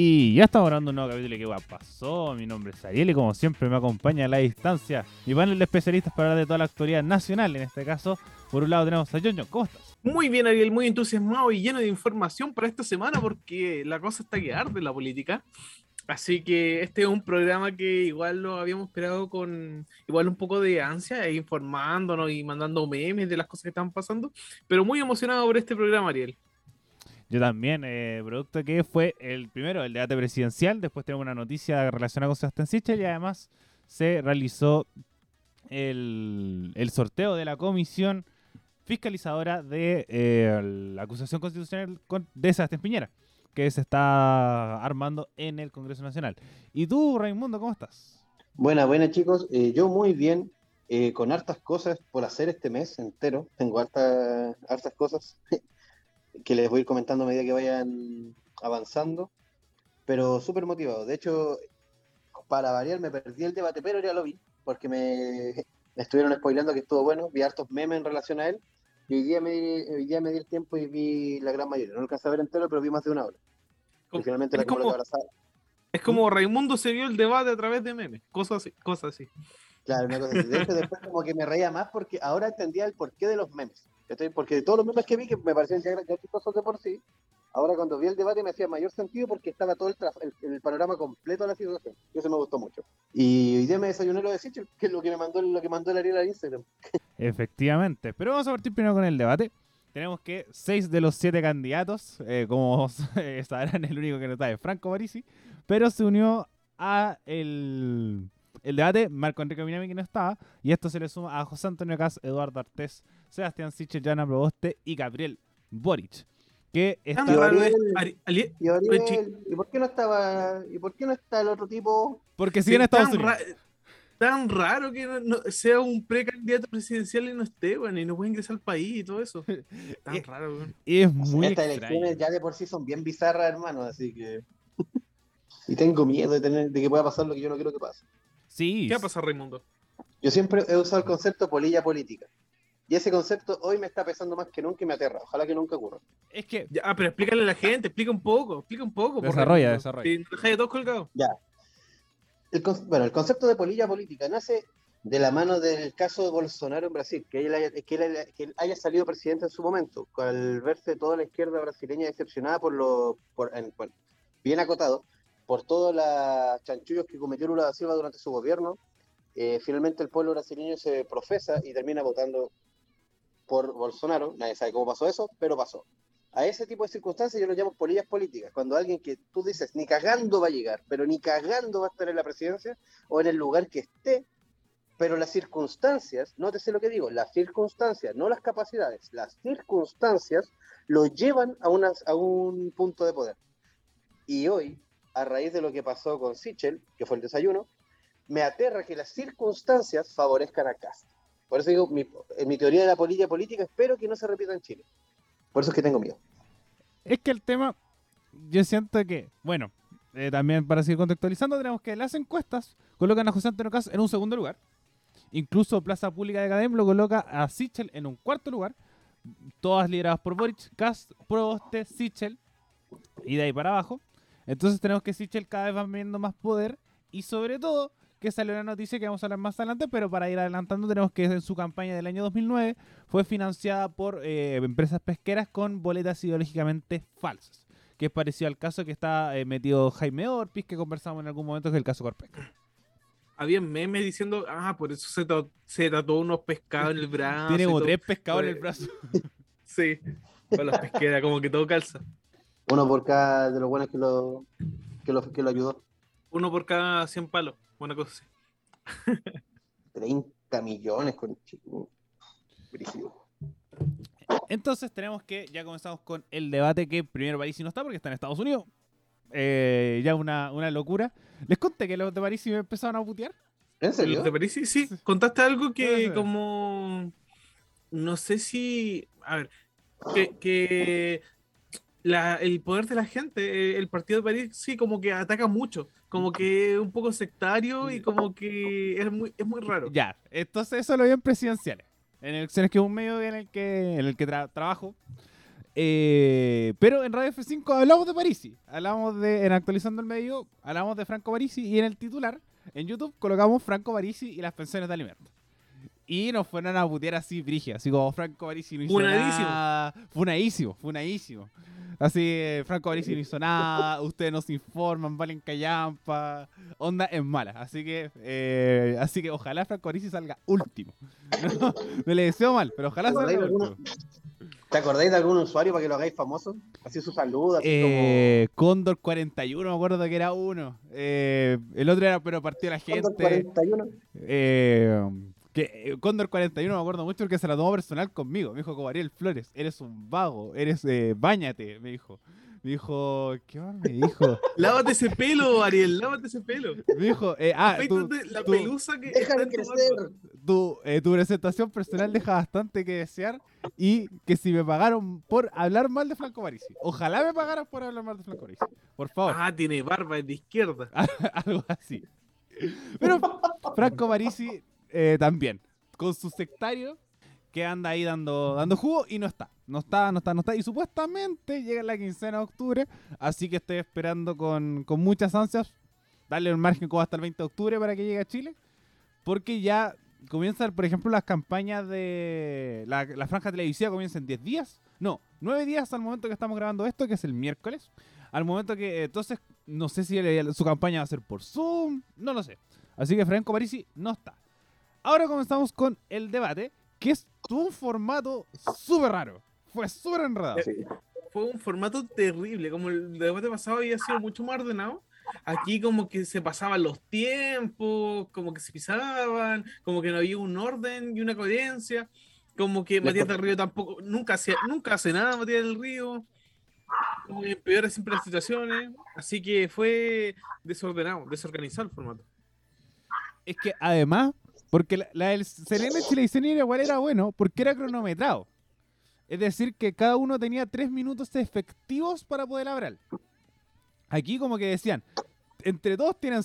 Y ya estamos hablando de un nuevo capítulo de ¿Qué pasó? Mi nombre es Ariel y como siempre me acompaña a la distancia mi panel de especialistas para hablar de toda la actualidad nacional. En este caso, por un lado tenemos a Joño. ¿Cómo estás? Muy bien, Ariel, muy entusiasmado y lleno de información para esta semana porque la cosa está que arde en la política. Así que este es un programa que igual lo habíamos esperado con igual un poco de ansia, e informándonos y mandando memes de las cosas que están pasando, pero muy emocionado por este programa, Ariel. Yo también, eh, producto que fue el primero, el debate presidencial, después tenemos una noticia relacionada con Sebastián Sichel y además se realizó el, sorteo de la comisión fiscalizadora de eh, la acusación constitucional de Sebastián Piñera, que se está armando en el Congreso Nacional. ¿Y tú, Raimundo, cómo estás? Buenas, buenas chicos. Eh, yo muy bien, con hartas cosas por hacer este mes entero. Tengo hartas, hartas cosas. Que les voy a ir comentando a medida que vayan avanzando, pero súper motivado. De hecho, para variar, me perdí el debate, pero ya lo vi, porque me, estuvieron spoilando que estuvo bueno, vi hartos memes en relación a él, y hoy día, me, hoy día me di el tiempo y vi la gran mayoría. No alcancé a ver entero, pero vi más de una hora. finalmente es, como, es como Raimundo se vio el debate a través de memes, cosas así. Cosas así. Claro, una cosa así. De hecho, después como que me reía más porque ahora entendía el porqué de los memes. Porque de todos los memes que vi, que me parecían ya chistosos de por sí, ahora cuando vi el debate me hacía mayor sentido porque estaba todo el, panorama completo de la situación. Y eso me gustó mucho. Y hoy día me desayuné lo de Sichel, que es lo que me mandó, lo que mandó el Ariel a Instagram. Efectivamente. Pero vamos a partir primero con el debate. Tenemos que seis de los siete candidatos, eh, como sabrán, el único que no está es Franco Parisi, pero se unió a el el debate, Marco Enrique Minami que no estaba, y esto se le suma a José Antonio Cas, Eduardo Artés, Sebastián Siche, Jana Proboste y Gabriel Boric. Que está... ¿Y, por qué no estaba y por qué no está el otro tipo? Porque sigue en Estados Unidos. tan raro que sea un precandidato presidencial y no esté, bueno, y no puede ingresar al país y todo eso. Tan raro, Y es muy Estas elecciones ya de por sí son bien bizarras, hermano, así que... y tengo miedo de, tener, de que pueda pasar lo que yo no quiero que pase. ¿Qué va a pasar, Raimundo? Yo siempre he usado el concepto polilla política. Y ese concepto hoy me está pesando más que nunca y me aterra. Ojalá que nunca ocurra. Es que. Ya, pero explícale a la gente, explica un poco, explica un poco. Desarrolla, desarrolla. Y deja de todos colgados. Ya. bueno, el concepto de polilla política nace de la mano del caso de Bolsonaro en Brasil, que él haya, que haya salido presidente en su momento, al verse toda la izquierda brasileña decepcionada por lo. Por, bien acotado, por todos los chanchullos que cometió Lula da Silva durante su gobierno, eh, finalmente el pueblo brasileño se profesa y termina votando por Bolsonaro. Nadie sabe cómo pasó eso, pero pasó. A ese tipo de circunstancias yo lo llamo polillas políticas, cuando alguien que tú dices ni cagando va a llegar, pero ni cagando va a estar en la presidencia o en el lugar que esté, pero las circunstancias, nótese lo que digo, las circunstancias, no las capacidades, las circunstancias lo llevan a, a un punto de poder. Y hoy a raíz de lo que pasó con Sichel, que fue el desayuno, me aterra que las circunstancias favorezcan a Cast. Por eso digo, en mi teoría de la política política, espero que no se repita en Chile. Por eso es que tengo miedo. Es que el tema, yo siento que, bueno, eh, también para seguir contextualizando, tenemos que las encuestas colocan a José Antonio Cast en un segundo lugar. Incluso Plaza Pública de Cadem lo coloca a Sichel en un cuarto lugar. Todas lideradas por Boric, Cast, Proboste, Sichel. Y de ahí para abajo. Entonces tenemos que Sichel cada vez va viendo más poder y sobre todo que salió una noticia que vamos a hablar más adelante, pero para ir adelantando tenemos que en su campaña del año 2009 fue financiada por eh, empresas pesqueras con boletas ideológicamente falsas, que es parecido al caso que está eh, metido Jaime Orpiz, que conversamos en algún momento, que es el caso Corpesca. Había memes diciendo, ah, por eso se, se tatuó unos pescados en el brazo. Tiene como tres pescados en el brazo. sí, con las pesqueras, como que todo calza. Uno por cada de los buenos que lo, que lo, que lo ayudó. Uno por cada 100 palos, buena cosa así. 30 millones con Entonces tenemos que, ya comenzamos con el debate que primero París no está porque está en Estados Unidos. Eh, ya una, una, locura. Les conté que los de París me empezaron a putear. ¿En serio? Los de París sí, contaste algo que como... No sé si... A ver, que, que el poder de la gente, eh, el partido de París, sí, como que ataca mucho, como que es un poco sectario y como que es muy, es muy raro. Ya, entonces eso lo veo en presidenciales, en elecciones que es un medio en el que, en el que trabajo. Eh, pero en Radio F5 hablamos de Parisi. Hablamos de, en Actualizando el Medio, hablamos de Franco Parisi y en el titular, en YouTube, colocamos Franco Parisi y las pensiones de alimentos. Y nos fueron a putear así, brigia, así como Franco Parisi no hizo Funadísimo. nada. Funadísimo, funadísimo. Así, eh, Franco Parisi no hizo nada, ustedes nos informan, valen callampa, onda es mala. Así que, eh, así que ojalá Franco Parisi salga último. No, no le deseo mal, pero ojalá ¿Te acordáis salga último. ¿Te acordáis de algún usuario para que lo hagáis famoso? Así su salud, así Eh, Cóndor 41, me acuerdo que era uno. Eh, el otro era, pero partió la como... gente. 41. Eh, que, eh, Cóndor 41 me acuerdo mucho porque se la tomó personal conmigo. Me dijo, como Ariel Flores, eres un vago, eres, eh, bañate, me dijo. Me dijo, ¿qué más me dijo? Lávate ese pelo, Ariel, lávate ese pelo. Me dijo, eh, ah, la tu- pelusa que en crecer. tu, eh, tu presentación personal deja bastante que desear y que si me pagaron por hablar mal de Franco Parisi. Ojalá me pagaran por hablar mal de Franco Parisi. Por favor. Ah, tiene barba, es de izquierda. algo así. Pero Franco Parisi eh, también, con su sectario que anda ahí dando, dando jugo y no está. No está, no está, no está. Y supuestamente llega la quincena de octubre, así que estoy esperando con, con muchas ansias darle un margen como hasta el 20 de octubre para que llegue a Chile, porque ya comienzan, por ejemplo, las campañas de la, franja televisiva comienza en 10 días, no, 9 días al momento que estamos grabando esto, que es el miércoles. Al momento que, entonces, no sé si su campaña va a ser por Zoom, no lo sé. Así que Franco Parisi no está. Ahora comenzamos con el debate, que es un formato súper raro. Fue súper enredado. Sí. Fue un formato terrible, como el debate pasado había sido mucho más ordenado. Aquí como que se pasaban los tiempos, como que se pisaban, como que no había un orden y una coherencia, como que Matías del Río tampoco, nunca hace, nunca hace nada Matías del Río, como que empeora siempre las situaciones, así que fue desordenado, desorganizado el formato. Es que además, porque la, la del Serena Chilevisión igual era bueno, porque era cronometrado. Es decir, que cada uno tenía tres minutos efectivos para poder hablar. Aquí como que decían, entre todos tienen,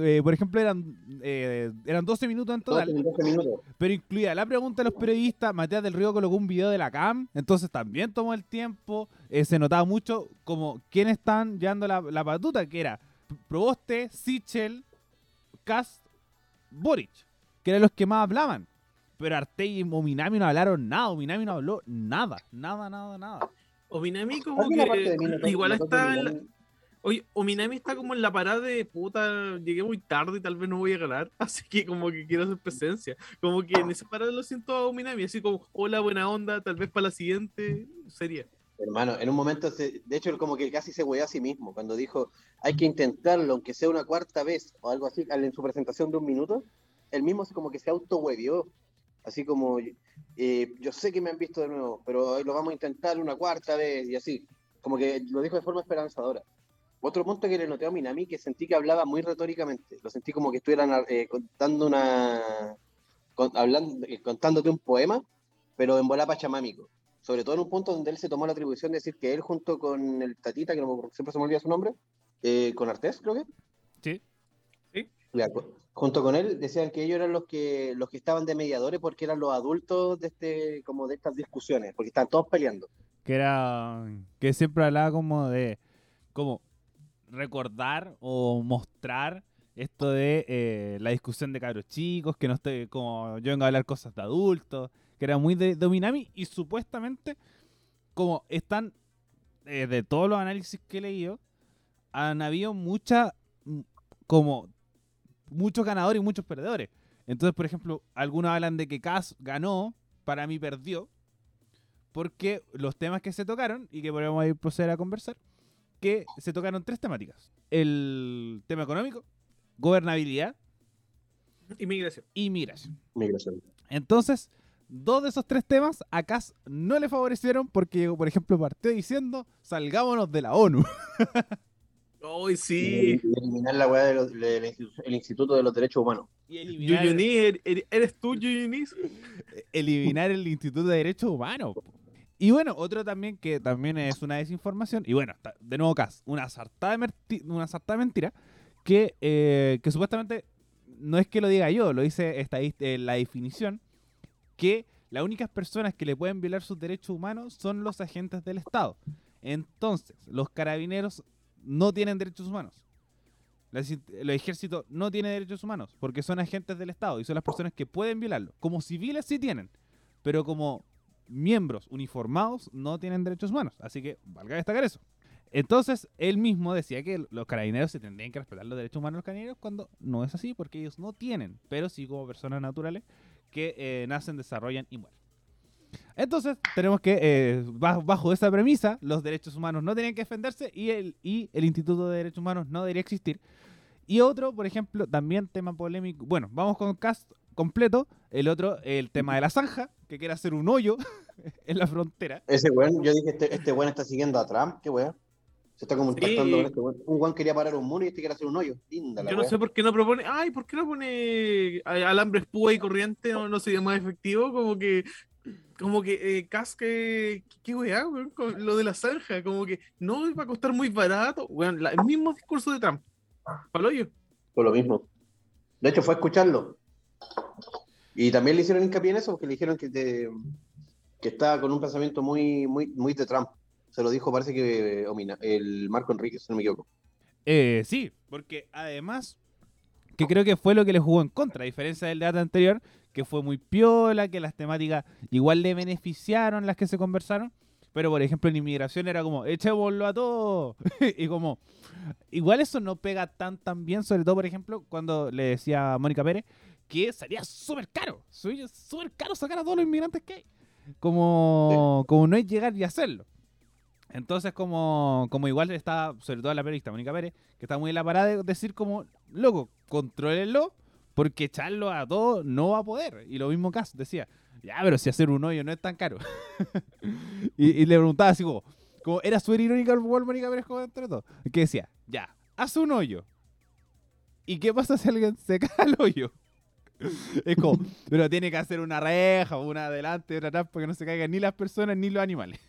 eh, por ejemplo, eran, eh, eran 12 minutos en total. 12, 12 minutos. Pero incluía la pregunta de los periodistas, Matías del Río colocó un video de la CAM, entonces también tomó el tiempo, eh, se notaba mucho como quiénes están llevando la, la batuta, que era Proboste, Sichel, Cast, Boric, que eran los que más hablaban. Pero Artey y Ominami no hablaron nada, Ominami no habló nada, nada, nada, nada. Ominami como que igual está en la, Oye, Ominami está como en la parada de puta, llegué muy tarde y tal vez no voy a ganar, así que como que quiero hacer presencia. Como que en esa parada lo siento a Ominami, así como, hola, buena onda, tal vez para la siguiente sería. Hermano, en un momento, se- de hecho, él como que casi se hueó a sí mismo cuando dijo, hay que intentarlo, aunque sea una cuarta vez o algo así, en su presentación de un minuto, él mismo se- como que se auto Así como, eh, yo sé que me han visto de nuevo, pero hoy lo vamos a intentar una cuarta vez y así. Como que lo dijo de forma esperanzadora. Otro punto que le noté a Minami, que sentí que hablaba muy retóricamente. Lo sentí como que estuvieran eh, contando una. con- hablando, eh, contándote un poema, pero en bola pachamámico. Sobre todo en un punto donde él se tomó la atribución de decir que él, junto con el Tatita, que no, me- siempre se me olvida su nombre, eh, con Artés, creo que. Sí. Cu- junto con él decían que ellos eran los que los que estaban de mediadores porque eran los adultos de este como de estas discusiones porque estaban todos peleando. Que era que siempre hablaba como de como recordar o mostrar esto de eh, la discusión de cabros chicos, que no esté como yo vengo a hablar cosas de adultos, que era muy de, de Minami y supuestamente como están eh, de todos los análisis que he leído han habido mucha como muchos ganadores y muchos perdedores. Entonces, por ejemplo, algunos hablan de que Cass ganó, para mí perdió, porque los temas que se tocaron y que podemos ir proceder a conversar, que se tocaron tres temáticas. El tema económico, gobernabilidad Inmigración. y migración. migración Entonces, dos de esos tres temas a Cass no le favorecieron porque, por ejemplo, partió diciendo, salgámonos de la ONU. Ay, sí. y eliminar la weá del el Instituto de los Derechos Humanos y eliminar, er- er- ¿eres tú, Yuyuní? eliminar el Instituto de Derechos Humanos. Y bueno, otro también que también es una desinformación, y bueno, de nuevo Cas, una sartada de, merti- una sartada de mentira, que, eh, que supuestamente no es que lo diga yo, lo dice estadist- eh, la definición, que las únicas personas que le pueden violar sus derechos humanos son los agentes del Estado. Entonces, los carabineros no tienen derechos humanos. El ejército no tiene derechos humanos porque son agentes del Estado y son las personas que pueden violarlo. Como civiles sí tienen, pero como miembros uniformados no tienen derechos humanos. Así que valga destacar eso. Entonces, él mismo decía que los carabineros se tendrían que respetar los derechos humanos de los carabineros cuando no es así, porque ellos no tienen, pero sí como personas naturales que eh, nacen, desarrollan y mueren. Entonces, tenemos que, eh, ba- bajo esa premisa, los derechos humanos no tienen que defenderse y el, y el Instituto de Derechos Humanos no debería existir. Y otro, por ejemplo, también tema polémico. Bueno, vamos con cast completo. El otro, el tema de la zanja, que quiere hacer un hoyo en la frontera. Ese weón, yo dije, este, este weón está siguiendo a Trump, qué weón. Se está comunicando con este weón. Un weón quería parar un muro y este quiere hacer un hoyo. Linda la Yo no sé por qué no propone. Ay, ¿por qué no pone alambre espúa y corriente? No, no sería más efectivo. Como que. Como que eh, casque. ¿Qué weá, weón? Con lo de la zanja. Como que no va a costar muy barato. Weón, la- el mismo discurso de Trump. Paloyo. Por lo mismo. De hecho, fue a escucharlo. Y también le hicieron hincapié en eso, porque le dijeron que, te- que estaba con un pensamiento muy, muy, muy de Trump. Se lo dijo, parece que eh, Omina- el Marco Enrique, si no me equivoco. Eh, sí, porque además, que creo que fue lo que le jugó en contra, a diferencia del debate anterior, que fue muy piola, que las temáticas igual le beneficiaron las que se conversaron, pero por ejemplo en inmigración era como, echémoslo a todo, y como, igual eso no pega tan tan bien, sobre todo por ejemplo cuando le decía a Mónica Pérez que salía súper caro, súper caro sacar a todos los inmigrantes que hay, como, como no es llegar y hacerlo. Entonces, como, como igual está, sobre todo la periodista Mónica Pérez, que está muy en la parada de decir como, loco, contrólenlo, porque echarlo a todos no va a poder. Y lo mismo Cass decía, ya, pero si hacer un hoyo no es tan caro. y, y le preguntaba así como, como era súper irónica igual Mónica Pérez como entre todo, que decía, ya, haz un hoyo. ¿Y qué pasa si alguien se cae al hoyo? Es como, pero tiene que hacer una reja, una adelante, otra atrás, para que no se caigan ni las personas ni los animales.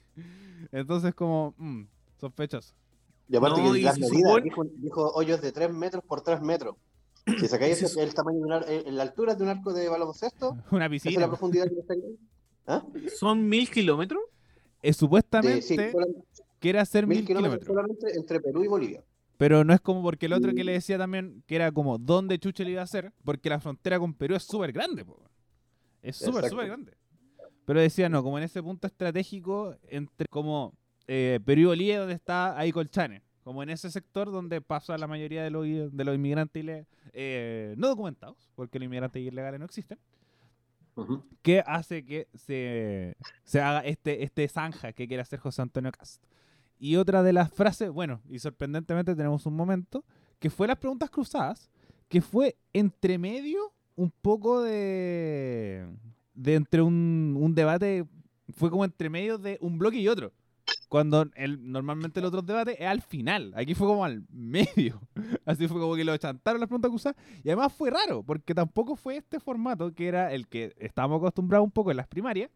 Entonces, como, mm, sospechoso. Y aparte No, que y las se medidas, supone- dijo, dijo hoyos de 3 metros por 3 metros. Si sacáis Se ese- el tamaño de un ar- eh, la altura de un arco de baloncesto, Una esa es piscina. la profundidad que le está ¿Ah? ¿Son mil kilómetros? Eh, supuestamente sí, quiere hacer mil mil kilómetros solamente entre Perú y Bolivia. Pero no es como porque el otro que Mm. le decía también que era como dónde chuche le iba a hacer, porque la frontera con Perú es súper grande, po. Es súper, súper grande. Pero decía, no, como en ese punto estratégico entre como eh, Perú y Bolivia, donde está ahí Colchane. Como en ese sector donde pasa la mayoría de los, de los inmigrantes eh, no documentados, porque los inmigrantes ilegales no existen. Que hace que se, se haga este, este zanja que quiere hacer José Antonio Cast. Y otra de las frases, bueno, y sorprendentemente tenemos un momento, que fue las preguntas cruzadas, que fue entre medio un poco de, de entre un, un debate, fue como entre medio de un bloque y otro. Cuando el, normalmente el otro debate es al final, aquí fue como al medio. Así fue como que lo chantaron las preguntas cruzadas. Y además fue raro, porque tampoco fue este formato que era el que estábamos acostumbrados un poco en las primarias,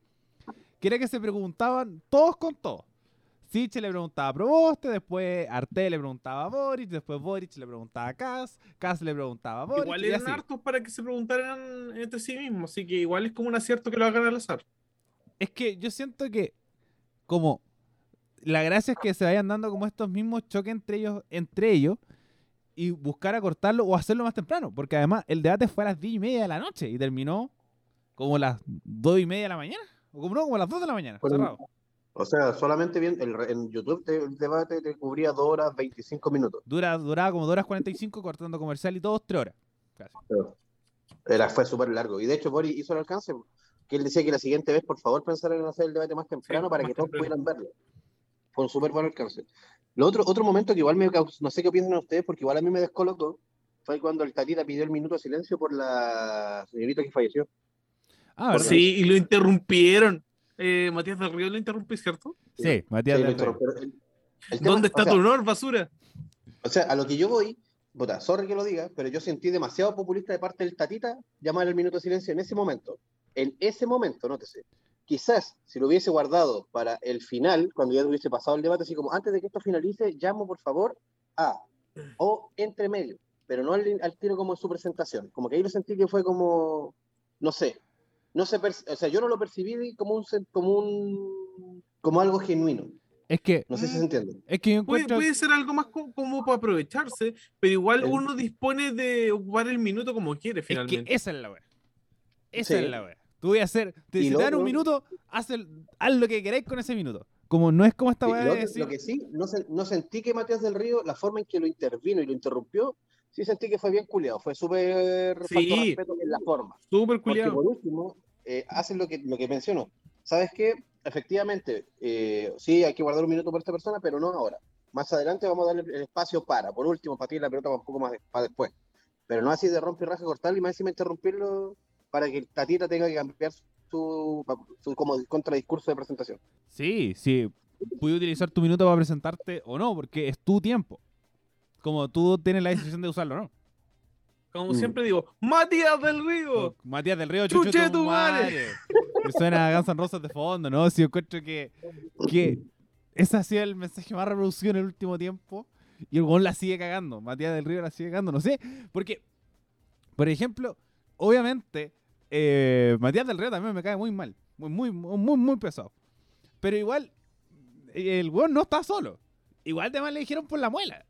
que era que se preguntaban todos con todos. Siche le preguntaba a Proboste, después Arte le preguntaba a Boric, después Boric le preguntaba a Kass, Kass le preguntaba a Boric. igual eran hartos para que se preguntaran entre sí mismos. Así que igual es como un acierto que lo hagan al azar. Es que yo siento que como la gracia es que se vayan dando como estos mismos choques entre ellos, entre ellos y buscar acortarlo o hacerlo más temprano, porque además el debate fue a las 10 y media de la noche y terminó como las 2 y media de la mañana, o como no, como a las 2 de la mañana, Bueno, cerrado. O sea, solamente bien, el, re- en YouTube te- el debate te cubría 2 horas 25 minutos. Dura, duraba como 2 horas 45 cortando comercial y todo 3 horas. Casi. Era, fue súper largo. Y de hecho, Boris hizo el alcance, que él decía que la siguiente vez, por favor, pensaran en hacer el debate más temprano Sí, para más que todos pudieran verlo. Fue un súper buen alcance. Lo otro, otro momento que igual me causó, no sé qué piensan ustedes, porque igual a mí me descolocó, fue cuando el Tatita pidió el minuto de silencio por la señorita que falleció. Ah, ¿verdad? Sí, y lo interrumpieron. Eh, Matías del Río lo interrumpí, ¿cierto? Sí, Matías Sí, del. El- el tema- ¿Dónde está o sea, tu honor, basura? O sea, a lo que yo voy, puta, sorry que lo diga, pero yo sentí demasiado populista de parte del Tatita llamar el minuto de silencio en ese momento. En ese momento, nótese. Quizás si lo hubiese guardado para el final, cuando ya hubiese pasado el debate, así como antes de que esto finalice, llamo por favor a o entre medio, pero no al, al tiro como en su presentación. Como que ahí lo sentí que fue como, no sé, no se o sea, yo no lo percibí como un como un como algo genuino. Es que, No sé si Mm. se entiende. es que Puede, ser algo más co- como para aprovecharse, pero igual El- uno dispone de ocupar el minuto como quiere Es que finalmente. esa es la wea. Esa Sí. es la wea. Tú voy a hacer. Te, si lo te dan un minuto, haz, el- haz lo que queráis con ese minuto. Como no es como esta lo, de decir. lo que sí, no, se- no sentí que Matías del Río, la forma en que lo intervino y lo interrumpió, sí sentí que fue bien culiado. Fue súper Sí. respeto en la forma. Súper Porque culiado. por último, eh, hacen lo que, lo que menciono. ¿Sabes qué? Efectivamente, eh, sí, hay que guardar un minuto por esta persona, pero no ahora. Más adelante vamos a darle el espacio para, por último, para tirar la pelota un poco más de- para después. Pero no así de romper y raja, cortarlo y más encima interrumpirlo para que Tatita tenga que cambiar su, su como contradiscurso de presentación. Sí, sí. Puedes utilizar tu minuto para presentarte o no, porque es tu tiempo. Como tú tienes la decisión de usarlo, ¿no? Como Mm. siempre digo, Matías del Río. Matías del Río, ¡Chuche chuche tu madre! madre. Que suena a Guns N' Roses de fondo, ¿no? Si yo encuentro que, que ese ha sido el mensaje más reproducido en el último tiempo y el gol la sigue cagando. Matías del Río la sigue cagando, no sé. Porque, por ejemplo, obviamente, eh, Matías del Río también me cae muy mal. Muy, muy, muy, muy, pesado. Pero igual, eh, el weón no está solo. Igual además le dijeron por la muela.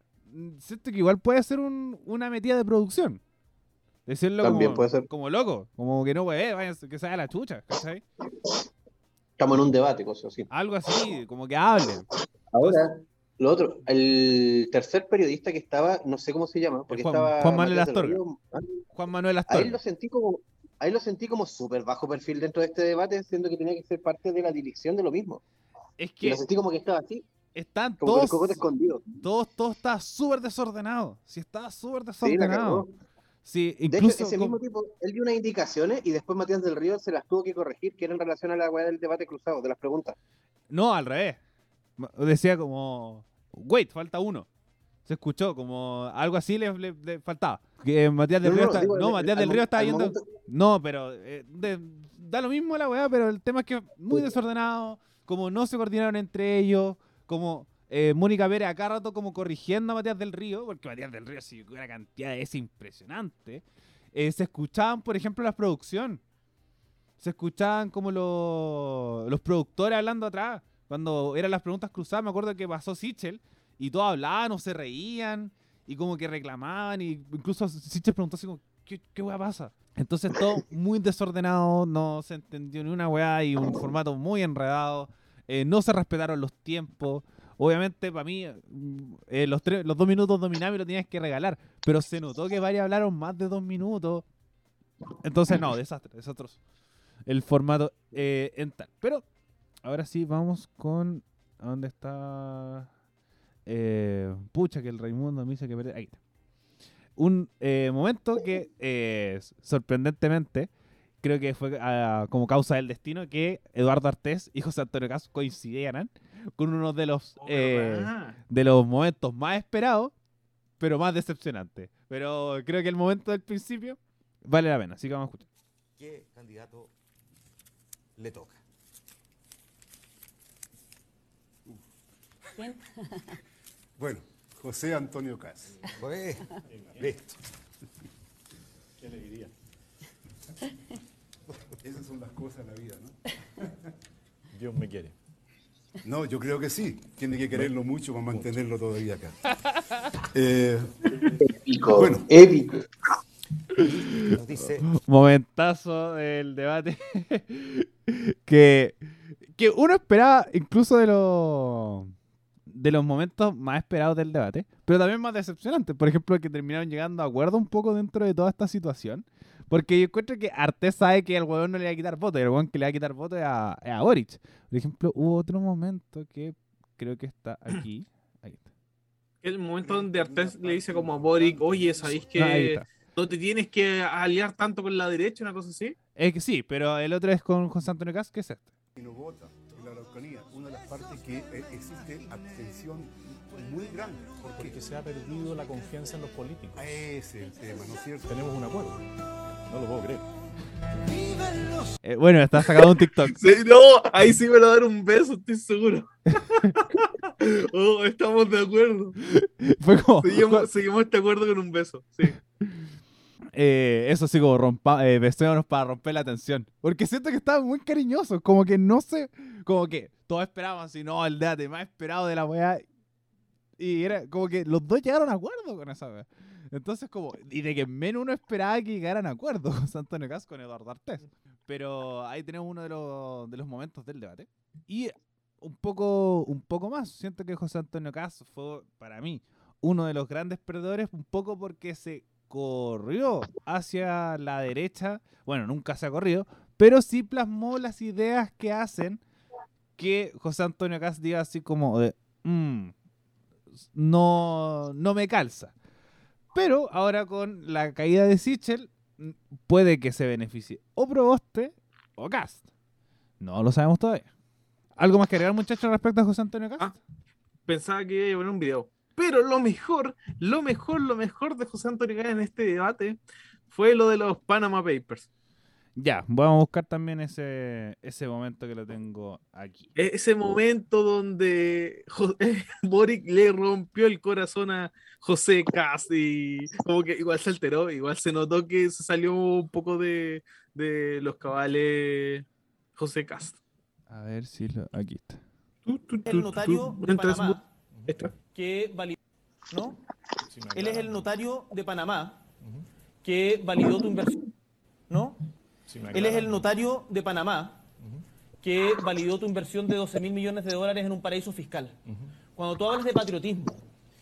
Siento que igual puede ser un- una metida de producción. Decirlo También como, puede ser. como loco, como que no, wey, váyanse, que se haga la chucha, ¿cachai? Estamos en un debate, cosas así. Algo así, como que hablen. Ahora, lo otro, el tercer periodista que estaba, no sé cómo se llama, porque Juan- estaba Juan Manuel Astorga. Río, ¿ah? Juan Manuel A él Astorga. lo sentí como, a él lo sentí como súper bajo perfil dentro de este debate, siendo que tenía que ser parte de la dirección de lo mismo. Es Y que lo sentí como que estaba así, están como con el todos, escondido. todos, todo está súper desordenado. Sí, está súper desordenado. Sí, De hecho, ese con- mismo tipo, él dio unas indicaciones y después Matías del Río se las tuvo que corregir, que era en relación a la weá del debate cruzado, de las preguntas. No, al revés. Decía como, wait, falta uno. Se escuchó como algo así le, le- le faltaba. Que Matías del No, Río no, está, digo, no, Matías del Río está al yendo. momento- No, pero eh, de- da lo mismo la weá, pero el tema es que muy desordenado, como no se coordinaron entre ellos, como eh, Mónica Pérez acá rato como corrigiendo a Matías del Río, porque Matías del Río sí una cantidad es impresionante. Eh, se escuchaban, por ejemplo, las producción. Se escuchaban como los, los productores hablando atrás. Cuando eran las preguntas cruzadas, me acuerdo que pasó Sichel y todos hablaban o se reían y como que reclamaban y incluso Sichel preguntó así como, ¿qué, qué weá pasa? Entonces todo muy desordenado, no se entendió ni una weá y un formato muy enredado, eh, no se respetaron los tiempos. Obviamente para mí eh, los, tres, los dos minutos dominables lo tenías que regalar, pero se notó que varios hablaron más de dos minutos. Entonces no, desastre, desastroso. El formato eh, en tal. Pero ahora sí vamos con... ¿a ¿Dónde está? Eh, pucha, que el Raimundo me dice que... perde- Ahí está. Un eh, momento que eh, sorprendentemente creo que fue ah, como causa del destino que Eduardo Artés y José Antonio Caz coincidieran con uno de los Oh, eh, de los momentos más esperados pero más decepcionantes. Pero creo que el momento del principio vale la pena así que vamos a escuchar. ¿Qué candidato le toca? ¿Quién? Bueno, José Antonio Cas. Pues, listo. ¿Qué alegría? Esas son las cosas de la vida, ¿no? Dios me quiere. No, yo creo que sí. Tiene que quererlo mucho para mantenerlo todavía acá. Eh, Épico, Bueno. épico. Nos dice, momentazo del debate que, que uno esperaba incluso de los de los momentos más esperados del debate, pero también más decepcionantes. Por ejemplo, que terminaron llegando a acuerdo un poco dentro de toda esta situación. Porque yo encuentro que Artés sabe que el huevón no le va a quitar votos, y el huevón que le va a quitar votos es a, a Boric. Por ejemplo, hubo otro momento que creo que está aquí. Ahí está. El momento donde Artés le dice como a Boric, oye, ¿sabéis que está. no te tienes que aliar tanto con la derecha, una cosa así? Es que sí, pero el otro es con José Antonio Cas, que es este. y no vota de partes que eh, existe abstención muy grande. ¿Por? Porque se ha perdido la confianza en los políticos. Ese es el tema, ¿no es cierto? Tenemos un acuerdo. No lo puedo creer. Eh, bueno, está sacado un TikTok. Sí, no, ahí sí me lo dar un beso, estoy seguro. oh, estamos de acuerdo. Fue como, Seguimos, seguimos este acuerdo con un beso, sí. Eh, eso sí, como rompa, eh, para romper la tensión. Porque siento que estaban muy cariñosos. Como que no sé. Como que todos esperaban así, no, el date más esperado de la weá. Y era como que los dos llegaron a acuerdo con esa weá. Entonces, como. Y de que menos uno esperaba que llegaran a acuerdo José Antonio Caz con Eduardo Artés. Pero ahí tenemos uno de los, de los momentos del debate. Y un poco, un poco más. Siento que José Antonio Caz fue, para mí, uno de los grandes perdedores, un poco porque se corrió hacia la derecha. Bueno, nunca se ha corrido, pero sí plasmó las ideas que hacen que José Antonio Caz diga así como de, "Mm, no, no me calza. Pero ahora con la caída de Sichel, mm, puede que se beneficie o Proboste o Cast. No lo sabemos todavía. ¿Algo más que agregar, muchachos, respecto a José Antonio Cast? Ah. Pensaba que iba a poner un video. Pero lo mejor, lo mejor, lo mejor de José Antonio Caz en este debate fue lo de los Panama Papers. Ya, vamos a buscar también ese, ese momento que lo tengo aquí. E- Ese momento donde Jo- Boric le rompió el corazón a José Caz y como que igual se alteró, igual se notó que se salió un poco de, de los cabales José Cast. A ver si lo. Aquí está. el notario de Panamá. Que validó, ¿no? Sí, Él es el notario de Panamá que validó tu inversión, ¿no? Sí, Él es el notario de Panamá que validó tu inversión de 12 mil millones de dólares en un paraíso fiscal. Cuando tú hablas de patriotismo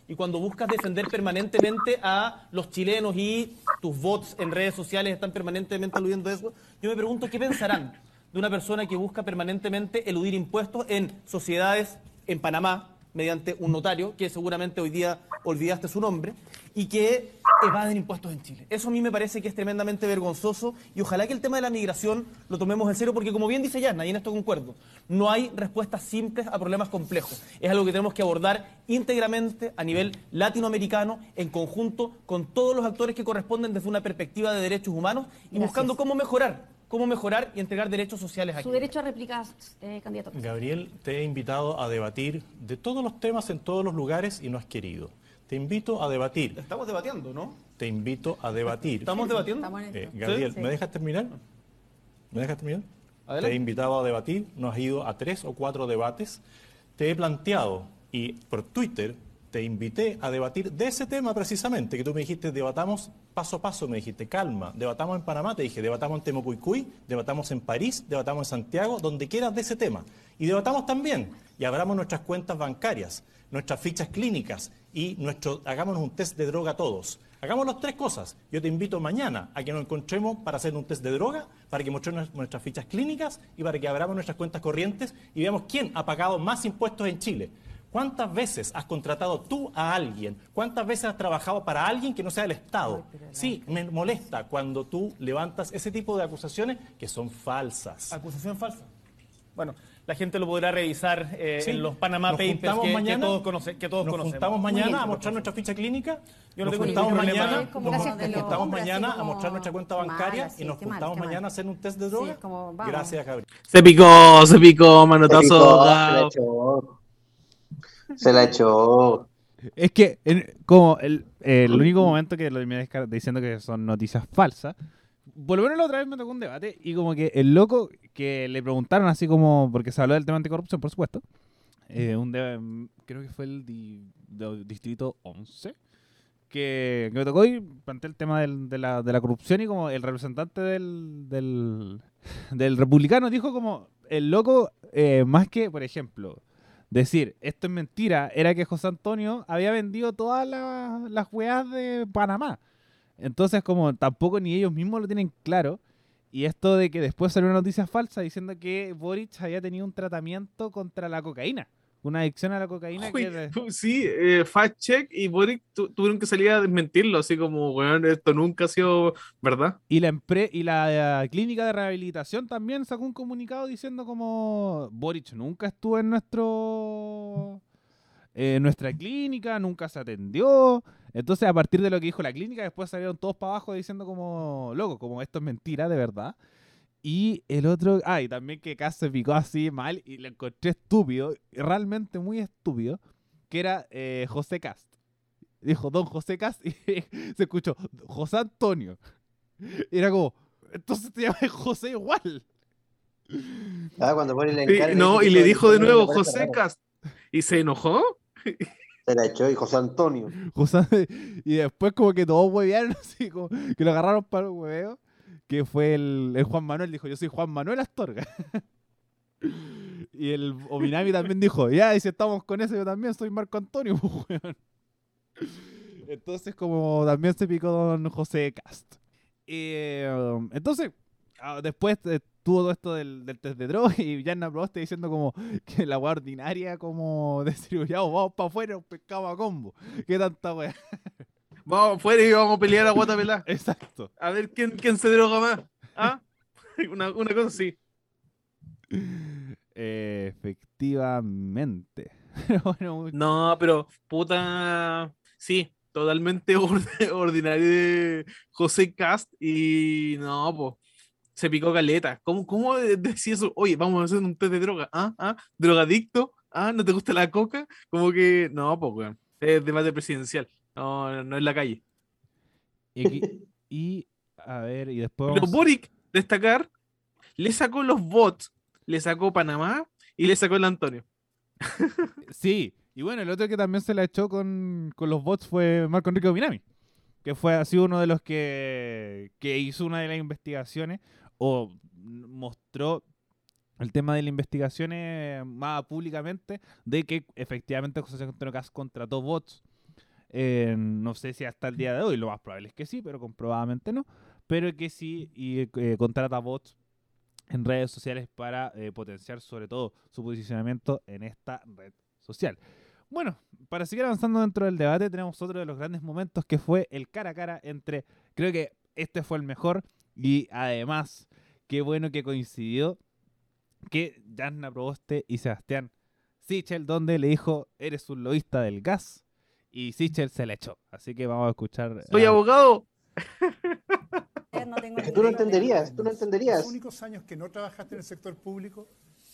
y cuando buscas defender permanentemente a los chilenos y tus bots en redes sociales están permanentemente aludiendo a eso, yo me pregunto qué pensarán de una persona que busca permanentemente eludir impuestos en sociedades en Panamá mediante un notario, que seguramente hoy día olvidaste su nombre, y que evaden impuestos en Chile. Eso a mí me parece que es tremendamente vergonzoso y ojalá que el tema de la migración lo tomemos en serio, porque como bien dice Yasna, y en esto concuerdo, no hay respuestas simples a problemas complejos. Es algo que tenemos que abordar íntegramente a nivel latinoamericano, en conjunto con todos los actores que corresponden desde una perspectiva de derechos humanos y Gracias. buscando cómo mejorar, cómo mejorar y entregar derechos sociales aquí. Su derecho a réplica, eh, candidato. Gabriel, te he invitado a debatir de todos los temas en todos los lugares y no has querido. Te invito a debatir. Estamos debatiendo, ¿no? Te invito a debatir. ¿Estamos debatiendo? Estamos en Eh. Gabriel, Sí. ¿me dejas terminar? ¿Me dejas terminar? Adelante. Te he invitado a debatir, no has ido a tres o cuatro debates. Te he planteado y por Twitter te invité a debatir de ese tema precisamente, que tú me dijiste, debatamos paso a paso, me dijiste, calma, debatamos en Panamá, te dije, debatamos en Temucuicui, debatamos en París, debatamos en Santiago, donde quieras de ese tema. Y debatamos también, y abramos nuestras cuentas bancarias, nuestras fichas clínicas y nuestro, hagámonos un test de droga todos. Hagamos las tres cosas. Yo te invito mañana a que nos encontremos para hacer un test de droga, para que mostremos nuestras fichas clínicas y para que abramos nuestras cuentas corrientes y veamos quién ha pagado más impuestos en Chile. ¿Cuántas veces has contratado tú a alguien? ¿Cuántas veces has trabajado para alguien que no sea el Estado? Sí, me molesta cuando tú levantas ese tipo de acusaciones que son falsas. Acusación falsa. Bueno, la gente lo podrá revisar eh, Sí. en los Panama Nos Papers juntamos que, que mañana, todos, conoce- que todos Nos conocemos. juntamos Muy mañana bien. a mostrar nuestra ficha clínica. Yo no nos juntamos mañana, nos, nos de los juntamos hombres, mañana a mostrar nuestra cuenta mal, bancaria y nos juntamos mal. mañana a hacer un test de droga. como. Gracias, Gabriel. Se picó, se picó, manotazo. picó, se echó. Se la echó. Es que, como el, el único momento que lo terminé diciendo que son noticias falsas, menos la otra vez me tocó un debate y como que el loco que le preguntaron así como, porque se habló del tema anticorrupción, por supuesto, eh, un creo que fue el distrito 11, que, que me tocó y planteé el tema del- de, la, de la corrupción y como el representante del, del, del republicano dijo como, el loco, eh, más que, por ejemplo, decir esto es mentira, era que José Antonio había vendido todas la- las weas de Panamá. Entonces, como tampoco ni ellos mismos lo tienen claro, y esto de que después salió una noticia falsa diciendo que Boric había tenido un tratamiento contra la cocaína, una adicción a la cocaína Uy, que sí, eh, fact check y Boric tu- tuvieron que salir a desmentirlo, así como, weón, esto nunca ha sido verdad. Y la, empre- y la eh, clínica de rehabilitación también sacó un comunicado diciendo como Boric nunca estuvo en nuestro en nuestra clínica, nunca se atendió. Entonces, a partir de lo que dijo la clínica, después salieron todos para abajo diciendo como, loco, como esto es mentira, de verdad. Y el otro, ah, y también que Cass se picó así mal y lo encontré estúpido, realmente muy estúpido, que era eh, José Cast. Dijo Don José Cast y se escuchó José Antonio. Y era como, entonces te llamas José igual. Ah, cuando pone el Sí, encargo, no, y le dijo de nuevo José. Cast. ¿Y se enojó? Se la echó y José Antonio. José- y después como que todos huevearon así, como que lo agarraron para el hueveo. Que fue el, Juan Manuel, dijo, yo soy Juan Manuel Astorga. y el Ominami también dijo, ya, y si estamos con eso, yo también soy Marco Antonio, pues. Entonces como también se picó don José Cast. Um, entonces, ah, después eh, tuvo todo esto del, test de droga y Yanna Proboste diciendo como que la weá ordinaria como decir, ya, vamos para afuera, un pescado a combo. ¿Qué tanta weá? Vamos afuera y vamos a pelear a Guatapelá. Exacto. A ver quién, quién se droga más. ¿Ah? Una, una cosa así. Efectivamente. Bueno, No, pero puta. Sí, totalmente ord- ordinario de José Cast. Y no, pues. Se picó caleta. ¿Cómo, cómo de- decía eso? Oye, vamos a hacer un test de droga. ¿Ah? ¿Ah? ¿Drogadicto? ¿Ah? ¿No te gusta la coca? Como que. No, pues, weón. Es debate presidencial. No, no, no es la calle. y, aquí- y, a ver, y después Pero Boric, destacar, le sacó los bots, le sacó Panamá y le sacó el Antonio. Sí, y bueno, el otro que también se la echó con, con los bots fue Marco Enrique Ominami, que fue así uno de los que, que hizo una de las investigaciones o mostró el tema de las investigaciones más públicamente de que efectivamente José Antonio Cas contrató bots. Eh, no sé si hasta el día de hoy, lo más probable es que sí, pero comprobadamente no. Pero que sí y eh, contrata bots en redes sociales para eh, potenciar sobre todo su posicionamiento en esta red social. Bueno, para seguir avanzando dentro del debate, tenemos otro de los grandes momentos que fue el cara a cara entre, creo que este fue el mejor y además, qué bueno que coincidió que Jasna Proboste y Sebastián Sichel, donde le dijo, eres un lobista del gas, y Sichel se le echó. Así que vamos a escuchar. Soy a- abogado. No tengo Es que tú no entenderías, tú no Los entenderías. únicos años que no trabajaste en el sector público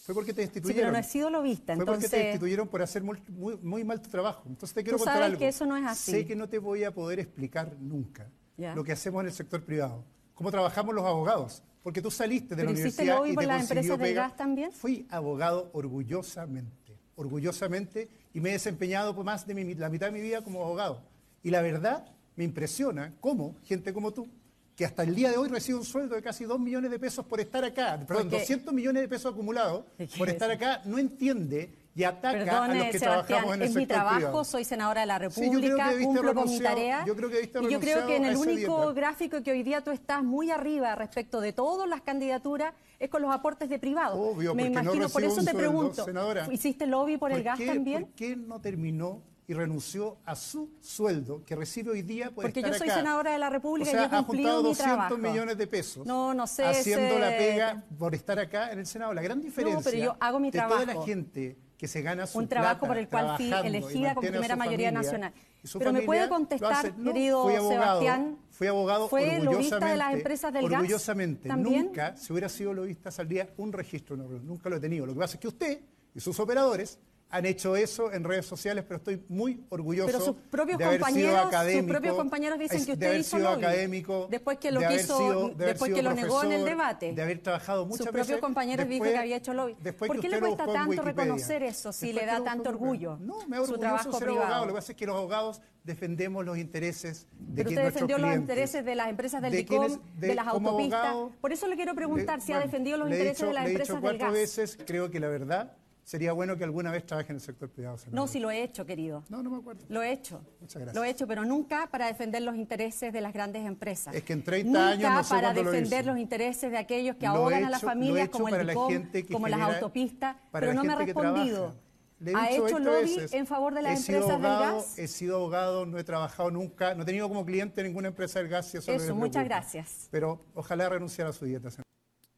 fue porque te Sí, destituyeron. pero no he sido lobista, Fue porque te entonces... destituyeron por hacer muy, muy- muy mal tu trabajo. Entonces te quiero Tú contar sabes algo. que eso no es así. Sé que no te voy a poder explicar nunca Ya. lo que hacemos en el sector privado. Cómo trabajamos los abogados. Porque tú saliste de ¿Pero la hiciste universidad lobby y por te las consiguió empresas del gas también? Fui abogado orgullosamente, orgullosamente, y me he desempeñado por más de mi- la mitad de mi vida como abogado. Y la verdad me impresiona cómo gente como tú, que hasta el día de hoy recibe un sueldo de casi 2 millones de pesos por estar acá, perdón, Porque- 200 millones de pesos acumulados ¿Qué quiere por estar acá, no entiende y ataca a los que Sebastián, trabajamos en el es mi trabajo, privado. soy senadora de la República, cumplo con mi tarea. yo creo que y yo creo que en el único gráfico que hoy día tú estás muy arriba respecto de todas las candidaturas es con los aportes de privados. Obvio, Me no imagino, por eso te sueldo, pregunto, senadora. ¿hiciste lobby por el ¿Por gas qué- también? ¿Por qué no terminó y renunció a su sueldo que recibe hoy día por Porque estar yo soy acá? senadora de la República o y yo he ha cumplido juntado mi 200 trabajo. millones de pesos No, no sé, haciendo la pega por estar acá en el Senado. La gran diferencia yo hago mi de toda la trabajo. gente que se gana su un trabajo plata por el cual fui elegida con primera mayoría familia, nacional. Pero me puede contestar, no, querido fui abogado, Sebastián, Fui abogado ¿fue lobista de las orgullosamente, empresas del gas orgullosamente. Nunca, si hubiera sido lobista, saldría un registro. Nunca lo he tenido. Lo que pasa es que usted y sus operadores han hecho eso en redes sociales, pero estoy muy orgulloso Pero sus propios de haber sido compañeros, sus académico, propios compañeros dicen que de usted haber hizo sido lobby. académico, Después que lo de quiso- sido- de después sido que lo negó en el debate. de haber trabajado muchas Sus veces. propios compañeros dicen después- que había hecho lobby. ¿Por qué le cuesta tanto reconocer eso si Después le da tanto orgullo? No, me su orgulloso trabajo ser privado. abogado. Lo que pasa es que los abogados defendemos los intereses de Pero usted defendió los intereses de las empresas del de DICOM, quienes- de, las autopistas. abogado, Por eso le quiero preguntar si ha bueno, defendido los he intereses dicho- de las le he empresas dicho del cuatro gas. veces, creo que la verdad sería bueno que alguna vez trabaje en el sector privado. senadora. No, si lo he hecho, querido. No, no me acuerdo. Lo he hecho. Muchas gracias. Lo he hecho, pero nunca para defender los intereses de las grandes empresas. Es que en 30 nunca años no sé para lo defender hice. los intereses de aquellos que Lo ahogan he a las hecho- lo he familias, hecho como el la DICOM, gente que como las genera- autopistas, para pero la no me ha respondido. Le he ¿Ha hecho 20 lobby veces, en favor de las he sido empresas abogado, del gas? He sido abogado, no he trabajado nunca, no he tenido como cliente ninguna empresa del gas. Y eso, Eso, muchas gracias. Pero ojalá renunciara a su dieta.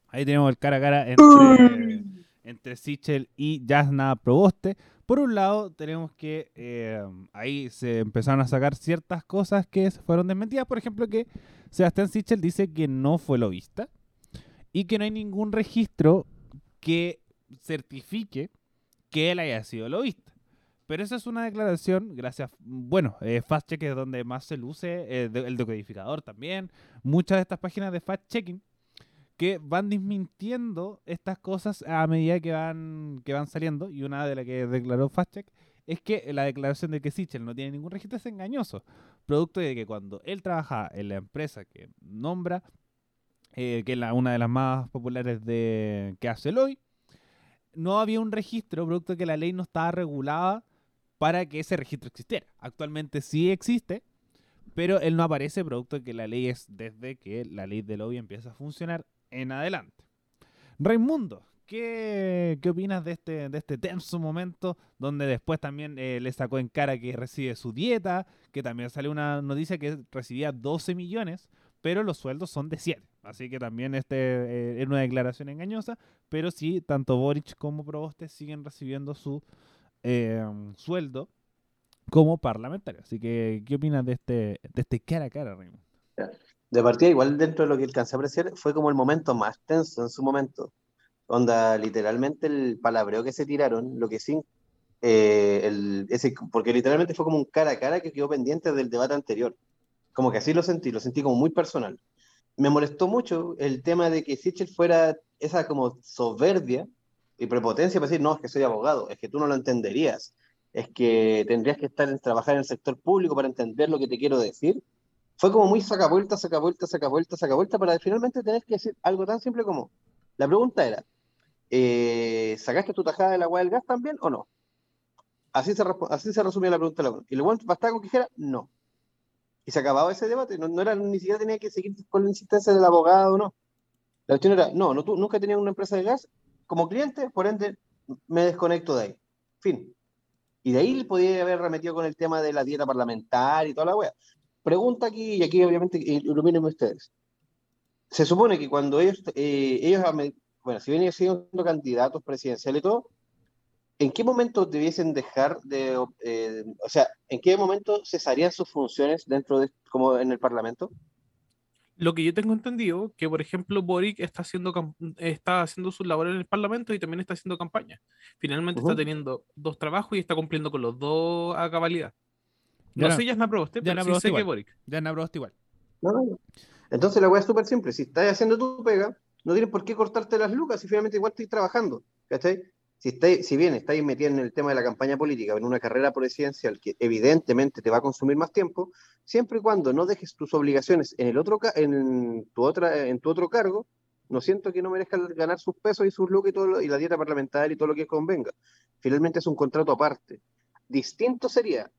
Ahí tenemos el cara a cara entre, entre Sichel y Jasna Proboste. Por un lado, tenemos que eh, ahí se empezaron a sacar ciertas cosas que fueron desmentidas. Por ejemplo, que Sebastián Sichel dice que no fue lobista y que no hay ningún registro que certifique que él haya sido lobista. Pero esa es una declaración, gracias, bueno, eh, FastCheck es donde más se luce, eh, el decodificador también, muchas de estas páginas de fact-checking que van desmintiendo estas cosas a medida que van, que van saliendo, y una de las que declaró FastCheck es que la declaración de que Sichel no tiene ningún registro es engañoso, producto de que cuando él trabaja en la empresa que nombra, eh, que es una de las más populares de que hace el hoy, no había un registro, producto de que la ley no estaba regulada para que ese registro existiera. Actualmente sí existe, pero él no aparece, producto de que la ley es desde que la ley del lobby empieza a funcionar en adelante. Raimundo, ¿qué, qué opinas de este, de este tenso momento donde después también eh, le sacó en cara que recibe su dieta, que también salió una noticia que recibía 12 millones, pero los sueldos son de 7. Así que también este eh, es una declaración engañosa, pero sí, tanto Boric como Proboste siguen recibiendo su eh, sueldo como parlamentario. Así que, ¿qué opinas de este, de este cara a cara, Raimundo? De partida, igual dentro de lo que alcancé a apreciar, fue como el momento más tenso en su momento. Onda, literalmente el palabreo que se tiraron, lo que sí, eh, el, ese, porque literalmente fue como un cara a cara que quedó pendiente del debate anterior. Como que así lo sentí, lo sentí como muy personal. Me molestó mucho el tema de que Sichel fuera esa como soberbia y prepotencia para decir, no, es que soy abogado, es que tú no lo entenderías, es que tendrías que estar en, trabajar en el sector público para entender lo que te quiero decir. Fue como muy saca vuelta, saca vuelta, saca vuelta, saca vuelta, para finalmente tener que decir algo tan simple como, la pregunta era, eh, ¿sacaste tu tajada del agua del gas también o no? Así se, así se resumía la pregunta de la. Y luego bastaba con que dijera no. Y se acababa ese debate. No, no era, ni siquiera tenía que seguir con la insistencia del abogado, no. La cuestión era, no, no tú nunca tenías una empresa de gas como cliente, por ende me desconecto de ahí. Fin. Y de ahí podía haber remetido con el tema de la dieta parlamentaria y toda la wea. Pregunta aquí, y aquí obviamente ilumínenme ustedes. Se supone que cuando ellos, eh, ellos, bueno, si vienen siendo candidatos presidenciales y todo, ¿en qué momento debiesen dejar de, eh, o sea, en qué momento cesarían sus funciones dentro de, como en el Parlamento? Lo que yo tengo entendido, que por ejemplo Boric está haciendo, está haciendo sus labores en el Parlamento y también está haciendo campaña. Finalmente está teniendo dos trabajos y está cumpliendo con los dos a cabalidad. Ya No no- sé, ya es Proboste, ya pero no sí sé que igual. Boric. Ya en Proboste igual. No, no, no. Entonces la weá es súper simple. Si estás haciendo tu pega, no tienes por qué cortarte las lucas si finalmente igual estás trabajando. ¿Cachai? Si, estáis- si bien estáis metido en el tema de la campaña política, en una carrera presidencial que evidentemente te va a consumir más tiempo, siempre y cuando no dejes tus obligaciones en el otro en tu otra en tu otro cargo, no siento que no merezcan ganar sus pesos y sus lucas y todo lo- y la dieta parlamentaria y todo lo que convenga. Finalmente es un contrato aparte. Distinto sería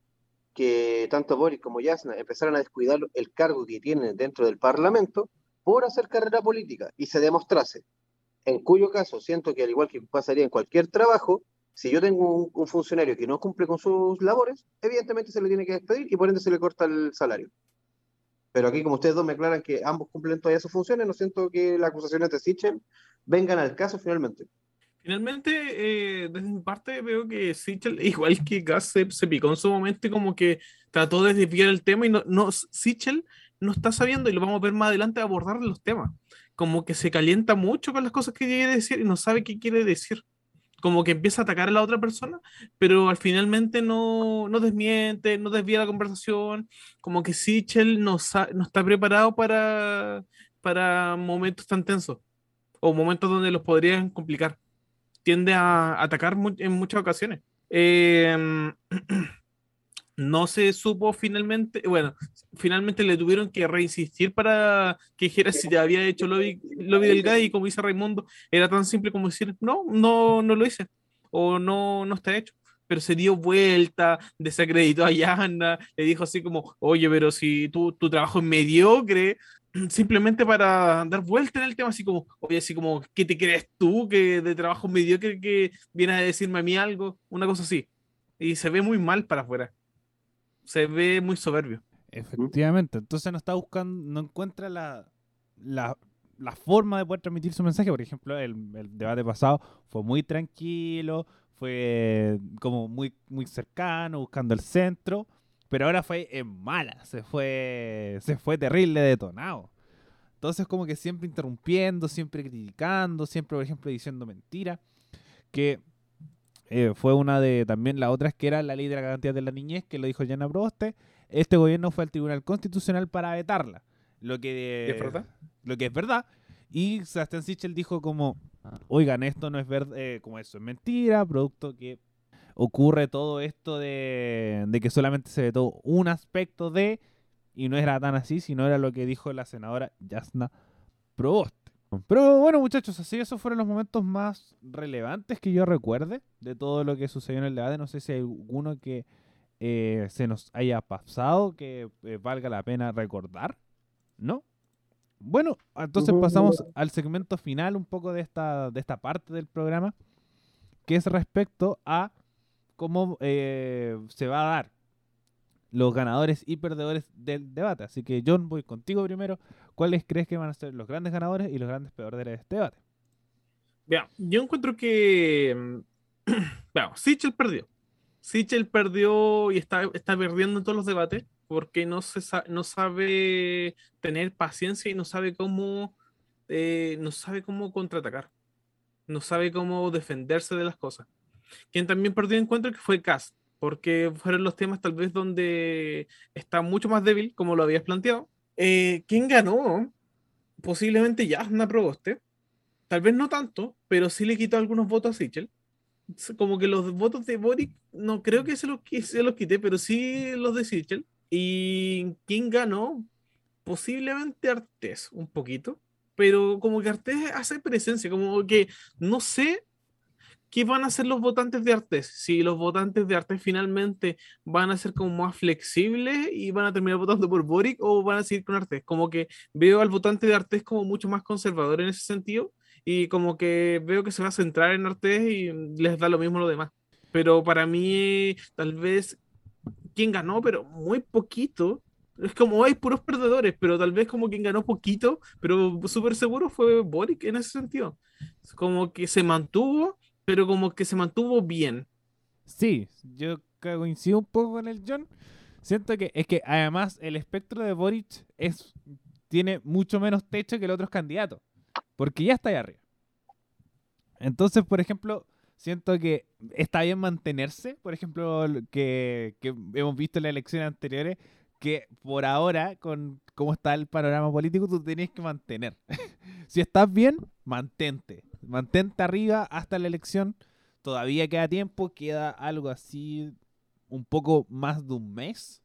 que tanto Boris como Yasna empezaran a descuidar el cargo que tienen dentro del Parlamento por hacer carrera política y se demostrase. En cuyo caso siento que al igual que pasaría en cualquier trabajo, si yo tengo un, un funcionario que no cumple con sus labores, evidentemente se le tiene que despedir y por ende se le corta el salario. Pero aquí, como ustedes dos me aclaran que ambos cumplen todavía sus funciones, no siento que las acusaciones de Sichel vengan al caso finalmente. Finalmente, eh, desde mi parte, veo que Sichel, igual que Gas, se, se picó en su momento como que trató de desviar el tema y no, no, Sichel no está sabiendo, y lo vamos a ver más adelante, abordar los temas. Como que se calienta mucho con las cosas que quiere decir y no sabe qué quiere decir. Como que empieza a atacar a la otra persona, pero al finalmente no, no desmiente, no desvía la conversación. Como que Sichel no, no está preparado para, para momentos tan tensos o momentos donde los podrían complicar tiende a atacar mu- en muchas ocasiones. Eh, no se supo finalmente, bueno, finalmente le tuvieron que reinsistir para que dijera si te había hecho lobby, lobby del gay y como dice Raimundo, era tan simple como decir, no, no, no lo hice, o no, no está hecho. Pero se dio vuelta, desacreditó a Yana, le dijo así como, oye, pero si tu, tu trabajo es mediocre, simplemente para dar vuelta en el tema, así como, oye, así como, ¿qué te crees tú que de trabajo mediocre que vienes a decirme a mí algo? Una cosa así. Y se ve muy mal para afuera. Se ve muy soberbio. Efectivamente. Entonces no está buscando, no encuentra la, la, la forma de poder transmitir su mensaje. Por ejemplo, el, el debate pasado fue muy tranquilo, fue como muy, muy cercano, buscando el centro. Pero ahora fue en mala, se fue, se fue terrible detonado. Entonces como que siempre interrumpiendo, siempre criticando, siempre, por ejemplo, diciendo mentiras. Que eh, fue una de también las otras que era la ley de la garantía de la niñez, que lo dijo Jana Proboste. Este gobierno fue al Tribunal Constitucional para vetarla. Lo que, ¿Es verdad? Lo que es verdad. Y Sebastián Sichel dijo como, oigan, esto no es verdad, como eso es mentira, producto que ocurre todo esto de, de que solamente se vetó un aspecto de, y no era tan así, sino era lo que dijo la senadora Yasna Proboste. Pero bueno, muchachos, así esos fueron los momentos más relevantes que yo recuerde de todo lo que sucedió en el debate. No sé si hay alguno que eh, se nos haya pasado que eh, valga la pena recordar, ¿no? Bueno, entonces pasamos al segmento final un poco de esta, de esta parte del programa, que es respecto a cómo eh, se va a dar los ganadores y perdedores del debate. Así que John, voy contigo primero. ¿Cuáles crees que van a ser los grandes ganadores y los grandes perdedores de este debate? Vean, yo encuentro que. mm, Veamos, Sichel perdió. Sichel perdió y está, está perdiendo en todos los debates porque no, se no sabe tener paciencia y no sabe cómo. eh, no sabe cómo contraatacar. No sabe cómo defenderse de las cosas. Quien también perdió encuentro que fue Cast, porque fueron los temas tal vez donde está mucho más débil, como lo habías planteado. Eh, ¿Quién ganó? Posiblemente Jasna Proboste. Tal vez no tanto, pero sí le quitó algunos votos a Sichel. Como que los votos de Boric, no creo que se los, se los quité, pero sí los de Sichel. ¿Y quién ganó? Posiblemente Artés, un poquito. Pero como que Artés hace presencia, como que no sé qué van a hacer los votantes de Artés. Si los votantes de Artés finalmente van a ser como más flexibles y van a terminar votando por Boric o van a seguir con Artés. Como que veo al votante de Artés como mucho más conservador en ese sentido y como que veo que se va a centrar en Artés y les da lo mismo lo demás. Pero para mí, tal vez, quien ganó, pero muy poquito. Es como hay puros perdedores, pero tal vez como quien ganó poquito, pero súper seguro fue Boric en ese sentido. Como que se mantuvo, pero como que se mantuvo bien. Sí, yo co- coincido un poco con el John. Siento que es que además el espectro de Boric es, tiene mucho menos techo que los otros candidatos. Porque ya está ahí arriba. Entonces, por ejemplo, siento que está bien mantenerse. Por ejemplo, lo que, que hemos visto en las elecciones anteriores, que por ahora, con cómo está el panorama político, tú tenés que mantener. si estás bien, mantente. Mantente arriba hasta la elección. Todavía queda tiempo, queda algo así, un poco más de un mes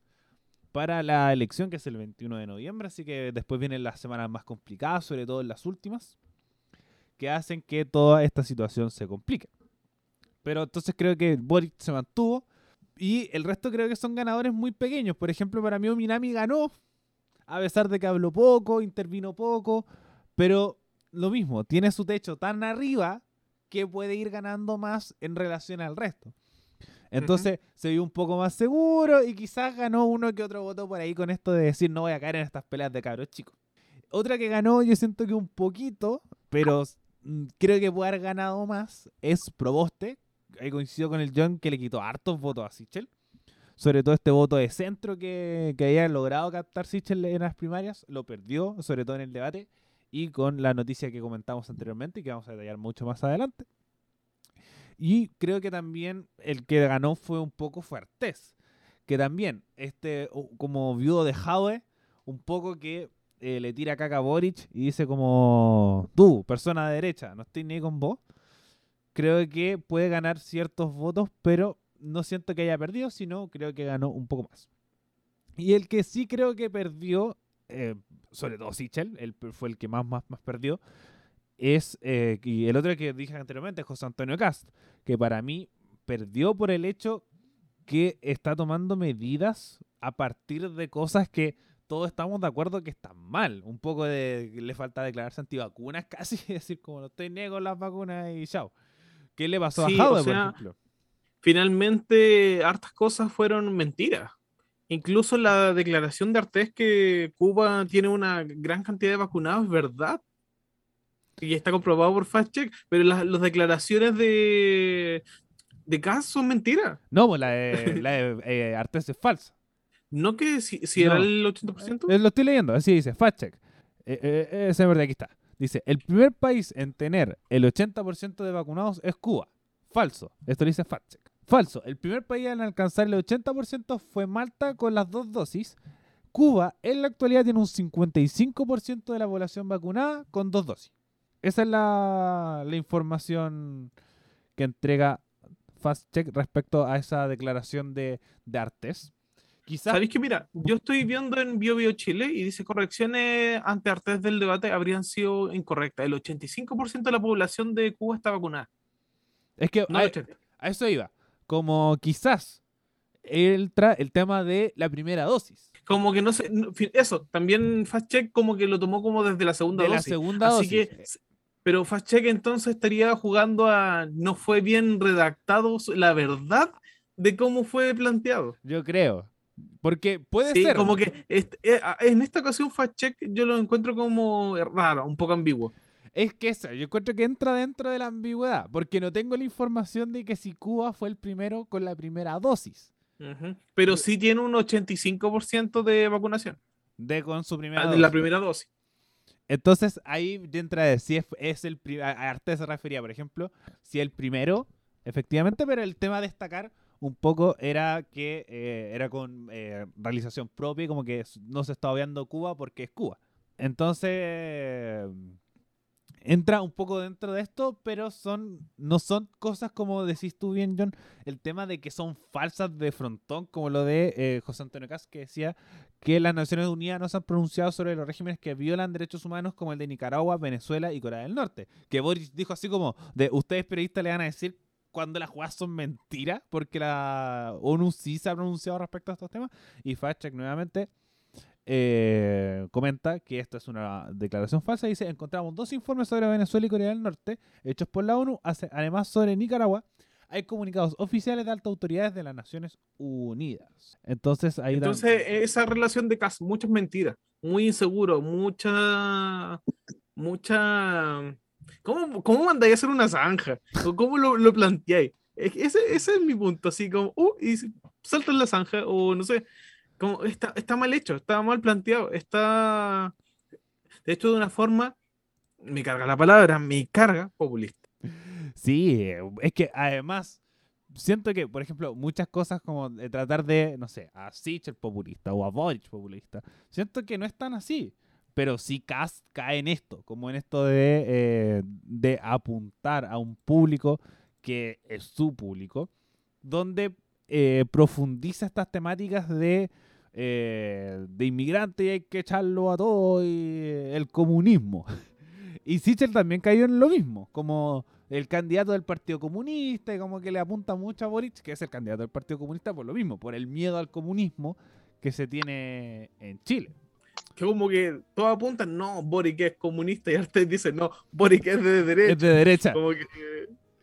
para la elección, que es el 21 de noviembre. Así que después vienen las semanas más complicadas, sobre todo en las últimas, que hacen que toda esta situación se complique. Pero entonces creo que Boric se mantuvo. Y el resto creo que son ganadores muy pequeños. Por ejemplo, para mí Minami ganó, a pesar de que habló poco, intervino poco, pero lo mismo, tiene su techo tan arriba que puede ir ganando más en relación al resto. Entonces se vio un poco más seguro y quizás ganó uno que otro voto por ahí con esto de decir no voy a caer en estas peleas de cabros chicos. Otra que ganó, yo siento que un poquito, pero mm, creo que puede haber ganado más, es Proboste. Ahí coincido con el John que le quitó hartos votos a Sichel. Sobre todo este voto de centro que, que había logrado captar Sichel en las primarias, lo perdió, sobre todo en el debate, y con la noticia que comentamos anteriormente y que vamos a detallar mucho más adelante. Y creo que también el que ganó fue un poco Fuertes, que también, este, como viudo de Jaue, un poco que eh, le tira caca a Boric y dice como, tú, persona de derecha, no estoy ni con vos. Creo que puede ganar ciertos votos, pero no siento que haya perdido, sino creo que ganó un poco más. Y el que sí creo que perdió, eh, sobre todo Sichel, él fue el que más, más, más perdió, es, eh, y el otro que dije anteriormente es José Antonio Cast, que para mí perdió por el hecho que está tomando medidas a partir de cosas que todos estamos de acuerdo que están mal. Un poco de le falta declararse antivacunas casi, es decir, como no estoy niego las vacunas y chao. ¿Qué le pasó Sí, a o Jaude, por sea, ejemplo? Finalmente, hartas cosas fueron mentiras. Incluso la declaración de Artés que Cuba tiene una gran cantidad de vacunados es verdad. Y está comprobado por Fact Check, pero las, las declaraciones de, de Kass son mentiras. No, pues la de, la de eh, Artés es falsa. No que si, si era el 80%. Eh, lo estoy leyendo, así dice, fact check. Eh, eh, ese es verdad, aquí está. Dice, el primer país en tener el 80% de vacunados es Cuba. falso. Esto lo dice FactCheck. Falso. El primer país en alcanzar el 80% fue Malta con las dos dosis. Cuba en la actualidad tiene un 55% de la población vacunada con dos dosis. Esa es la, información que entrega FastCheck respecto a esa declaración de, de Artes. Quizás ¿Sabéis que mira? Yo estoy viendo en Bio Bio Chile y dice correcciones ante artes del debate habrían sido incorrectas. El 85% de la población de Cuba está vacunada. es que No a, 80. a eso iba. Como quizás entra el tema de la primera dosis. Como que no sé, eso, también Fast Check como que lo tomó como desde la segunda De la dosis. segunda Así dosis. que, pero Fast Check entonces estaría jugando a no fue bien redactado la verdad de cómo fue planteado. Yo creo. Porque puede Sí, ser. como que este- en esta ocasión Fast Check yo lo encuentro como raro, un poco ambiguo. Es que eso, yo encuentro que entra dentro de la ambigüedad. Porque no tengo la información de que si Cuba fue el primero con la primera dosis. Pero sí tiene un 85% de vacunación, De con su primera ah, dosis. la primera dosis. Entonces ahí entra de si es, es el pri- a a Arte se refería, por ejemplo, si el primero, efectivamente, pero el tema a destacar un poco era que eh, era con eh, realización propia como que no se está obviando Cuba porque es Cuba. Entonces entra un poco dentro de esto, pero son no son cosas como decís tú bien, John, el tema de que son falsas de frontón, como lo de eh, José Antonio Cas, que decía que las Naciones Unidas no se han pronunciado sobre los regímenes que violan derechos humanos como el de Nicaragua, Venezuela y Corea del Norte. Que Boris dijo así como, de ustedes periodistas le van a decir cuando las jugadas son mentiras, porque la ONU sí se ha pronunciado respecto a estos temas. Y Fastcheck nuevamente eh, comenta que esto es una declaración falsa. Dice, encontramos dos informes sobre Venezuela y Corea del Norte, hechos por la ONU, además sobre Nicaragua. Hay comunicados oficiales de altas autoridades de las Naciones Unidas. Entonces ahí Entonces, esa relación de casos, muchas mentiras, muy inseguro, mucha, mucha. ¿Cómo, cómo mandáis a hacer una zanja? ¿O ¿Cómo lo, lo planteáis? Ese, ese es mi punto, así como, uh, y salta en la zanja, o no sé, como está, está mal hecho, está mal planteado, está, de hecho, de una forma, me carga la palabra, me carga populista. Sí, es que además siento que, por ejemplo, muchas cosas como tratar de, no sé, a Sichel populista o a Boric populista, siento que no es tan así. Pero sí cae en esto, como en esto de, eh, de apuntar a un público que es su público, donde eh, profundiza estas temáticas de, eh, inmigrante y hay que echarlo a todo y eh, el comunismo. Y Sichel también cayó en lo mismo, como el candidato del Partido Comunista y como que le apunta mucho a Boric, que es el candidato del Partido Comunista por lo mismo, por el miedo al comunismo que se tiene en Chile. Que como que todos apuntan, no, Boric es comunista, y Artes dice, no, Boric es de derecha. Es de derecha. Como que,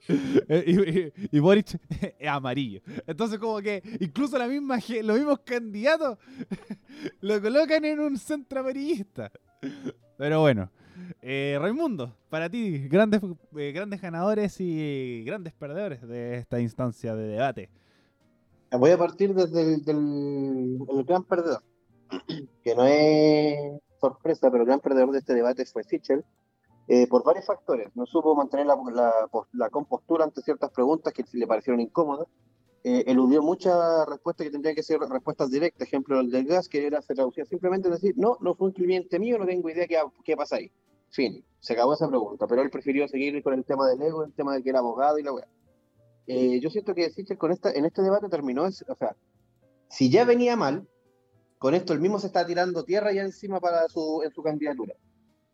eh, y, y- y Boric es amarillo. Entonces como que incluso la misma, los mismos candidatos lo colocan en un centro amarillista. Pero bueno, eh, Raimundo, para ti, grandes, eh, grandes ganadores y grandes perdedores de esta instancia de debate. Voy a partir desde el, del el gran perdedor, que no es sorpresa, pero el gran perdedor de este debate fue Sichel, eh, por varios factores. No supo mantener la, la, la compostura ante ciertas preguntas que le parecieron incómodas. Eh, eludió muchas respuestas que tendrían que ser respuestas directas. Ejemplo, el del gas, que era se traducía simplemente en decir, no, no fue un cliente mío, no tengo idea qué, qué pasa ahí. Fin, se acabó esa pregunta, pero él prefirió seguir con el tema del ego, el tema de que era abogado y la weá. Eh, yo siento que Sichel con esta, en este debate terminó, es- o sea, si ya venía mal, con esto el mismo se está tirando tierra ya encima para su, en su candidatura.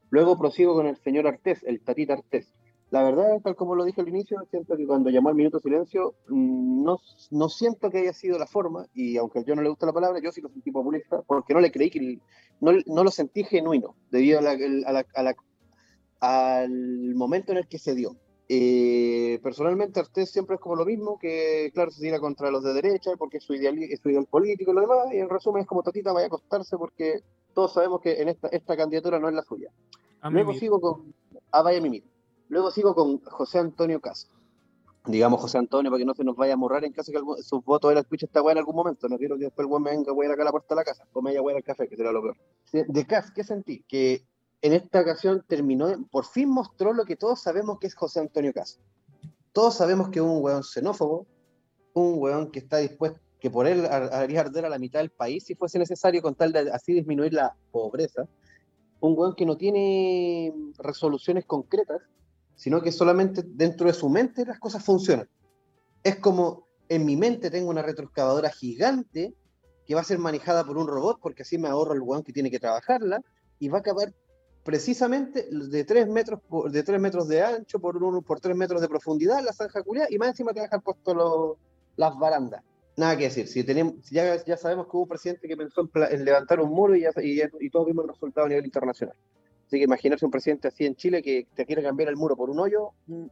Luego prosigo con el señor Artés, el tatita Artés. La verdad, tal como lo dije al inicio, siento que cuando llamó al minuto silencio, mm, no, no siento que haya sido la forma, y aunque yo no le gusta la palabra, yo sí lo sentí populista, porque no le creí que, no, no lo sentí genuino, debido a la- a la- al momento en el que se dio. Eh, personalmente, Artés siempre es como lo mismo, que claro, se tira contra los de derecha porque es su ideal, es su ideal político y lo demás, y en resumen es como Tatita vaya a acostarse porque todos sabemos que en esta, esta candidatura no es la suya. a Luego mí sigo con. Ah, vaya mimir. Luego sigo con José Antonio Caso. Digamos José Antonio para que no se nos vaya a morrar en caso que algún- sus votos de la escucha esta weá en algún momento. No quiero que después el weón me venga a acá a la puerta de la casa. O me vaya a wear al café, que será lo peor. De Cas, ¿qué sentí? Que en esta ocasión terminó, por fin mostró lo que todos sabemos que es José Antonio Cas. Todos sabemos que es un weón xenófobo, un weón que está dispuesto, que por él ar- haría arder a la mitad del país si fuese necesario con tal de así disminuir la pobreza. Un weón que no tiene resoluciones concretas, sino que solamente dentro de su mente las cosas funcionan. Es como en mi mente tengo una retroexcavadora gigante que va a ser manejada por un robot porque así me ahorro el weón que tiene que trabajarla y va a acabar precisamente de 3 metros, por- de tres metros de ancho por, uno, por 3 metros de profundidad la zanja culiá y más encima te dejar puesto los- las barandas. Nada que decir, si tenemos, ya, ya sabemos que hubo un presidente que pensó en, en levantar un muro y, ya, y, y todos vimos el resultado a nivel internacional. Así que imaginarse un presidente así en Chile que te quiere cambiar el muro por un hoyo, mm,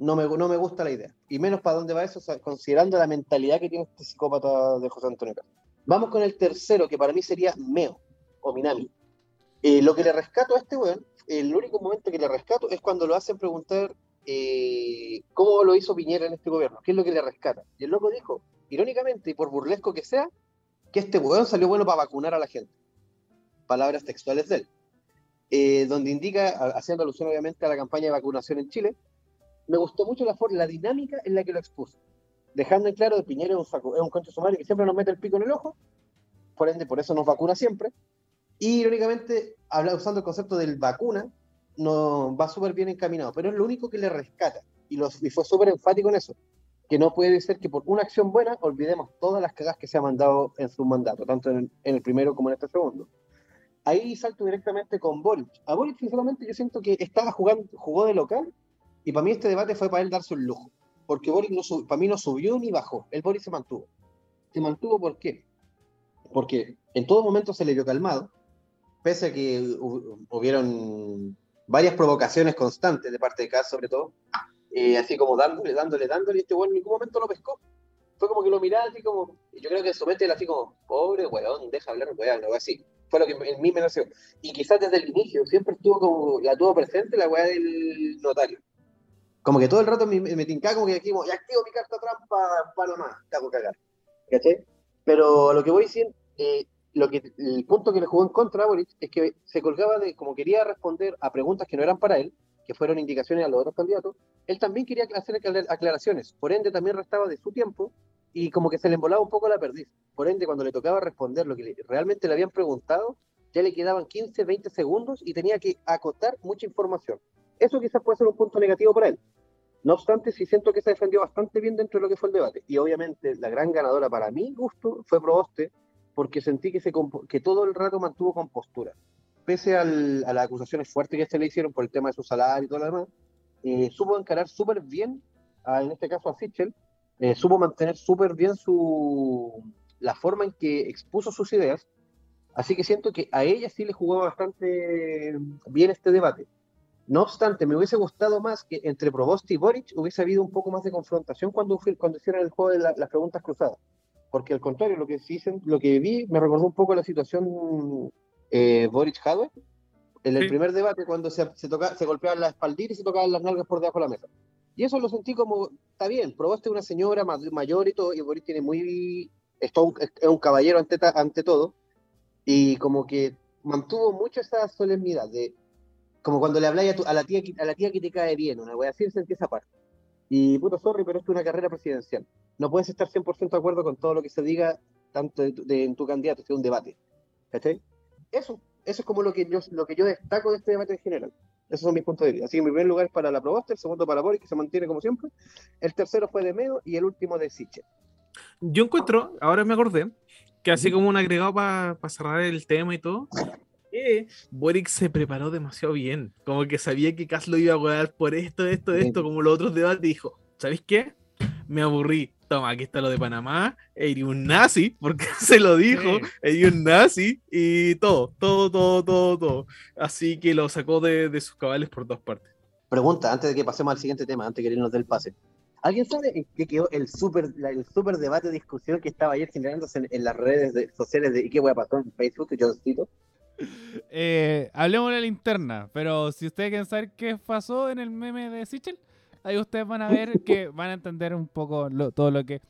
no me, no me gusta la idea. Y menos para dónde va eso, o sea, considerando la mentalidad que tiene este psicópata de José Antonio Cast. Vamos con el tercero, que para mí sería Meo, o Minami. Eh, lo que le rescato a este weón, el único momento que le rescato es cuando lo hacen preguntar eh, cómo lo hizo Piñera en este gobierno, qué es lo que le rescata. Y el loco dijo, irónicamente y por burlesco que sea, que este weón salió bueno para vacunar a la gente. Palabras textuales de él. Eh, donde indica, haciendo alusión obviamente a la campaña de vacunación en Chile, me gustó mucho la, la dinámica en la que lo expuso. Dejando en claro que Piñera es un, saco, es un concho sumario que siempre nos mete el pico en el ojo, por ende, por eso nos vacuna siempre. Y irónicamente, habla, usando el concepto del vacuna, no, va súper bien encaminado, pero es lo único que le rescata. Y, los, y fue súper enfático en eso. Que no puede ser que por una acción buena olvidemos todas las cagas que se ha mandado en su mandato, tanto en, el primero como en este segundo. Ahí salto directamente con Boric. A Boric, sinceramente, yo siento que estaba jugando, jugó de local y para mí este debate fue para él darse un lujo. Porque Boric no para mí no subió ni bajó. El Boric se mantuvo. ¿Se mantuvo por qué? Porque en todo momento se le vio calmado, pese a que hu- hubieron varias provocaciones constantes de parte de Kass, sobre todo, eh, así como dándole, dándole, dándole, y este weón en ningún momento lo pescó. Fue como que lo miraba así como, y yo creo que en su mente era así como, pobre weón, deja hablar weón, algo así. Fue lo que en mí me nació. Y quizás desde el inicio siempre estuvo como, la tuvo presente la weá del notario. Como que todo el rato me, me tincaba como que dijimos, ya activo mi carta trampa, Panamá, cago cagar. Pero lo que voy diciendo, eh, lo que, el punto que le jugó en contra a Boric es que se colgaba de, como quería responder a preguntas que no eran para él, que fueron indicaciones a los otros candidatos, él también quería hacer aclar- aclaraciones, por ende también restaba de su tiempo y como que se le embolaba un poco la perdiz. Por ende, cuando le tocaba responder lo que realmente le habían preguntado, ya le quedaban 15, 20 segundos y tenía que acotar mucha información. Eso quizás puede ser un punto negativo para él. No obstante, sí siento que se defendió bastante bien dentro de lo que fue el debate. Y obviamente la gran ganadora para mi gusto fue Proboste, porque sentí que, se que todo el rato mantuvo compostura. Pese al- a las acusaciones fuertes que se le hicieron por el tema de su salario y todo lo demás, eh, supo encarar súper bien, a- en este caso a Sichel, eh, supo mantener súper bien su, la forma en que expuso sus ideas. Así que siento que a ella sí le jugó bastante bien este debate. No obstante, me hubiese gustado más que entre Proboste y Boric hubiese habido un poco más de confrontación cuando, cuando hicieron el juego de la- las preguntas cruzadas. Porque al contrario, lo que, dicen, lo que vi me recordó un poco la situación eh, Boric-Hadwe en el Sí. primer debate cuando se, se, toca, se golpeaban las espalditas y se tocaban las nalgas por debajo de la mesa. Y eso lo sentí como, está bien, Proboste es una señora ma- mayor y todo, y Boric tiene muy, es, todo un, es un caballero ante, ta- ante todo, y como que mantuvo mucho esa solemnidad de como cuando le habláis a, tu- a la tía a la tía que te cae bien, una wea así sentí esa parte. Y puto sorry, pero esto es una carrera presidencial. No puedes estar 100% de acuerdo con todo lo que se diga tanto de de- en tu candidato, es un debate. ¿Cachai? Eso, eso es como lo que yo lo que yo destaco de este debate en general. Esos son mis puntos de vista. Así que mi primer lugar es para la Proboste, el segundo para Boris, que se mantiene como siempre. El tercero fue de Medo y el último de Siche. Yo encuentro, ahora me acordé, que así como un agregado para cerrar el tema y todo, que Boric se preparó demasiado bien. Como que sabía que Kass lo iba a jugar por esto, esto, esto, como los otros debates. Dijo, ¿sabéis qué? Me aburrí. Toma, aquí está lo de Panamá. Eri un nazi, porque se lo dijo. Eri un nazi y todo, todo, todo, todo, todo. Así que lo sacó de, de sus cabales por dos partes. Pregunta, antes de que pasemos al siguiente tema, antes de que irnos del pase. ¿Alguien sabe en qué quedó el super, el super debate, discusión que estaba ayer generándose en, en las redes de- sociales de ¿y qué voy a pasar en Facebook? Yo cito. Eh, hablemos de la linterna, pero si ustedes quieren saber qué pasó en el meme de Sichel, ahí ustedes van a ver que van a entender un poco todo lo que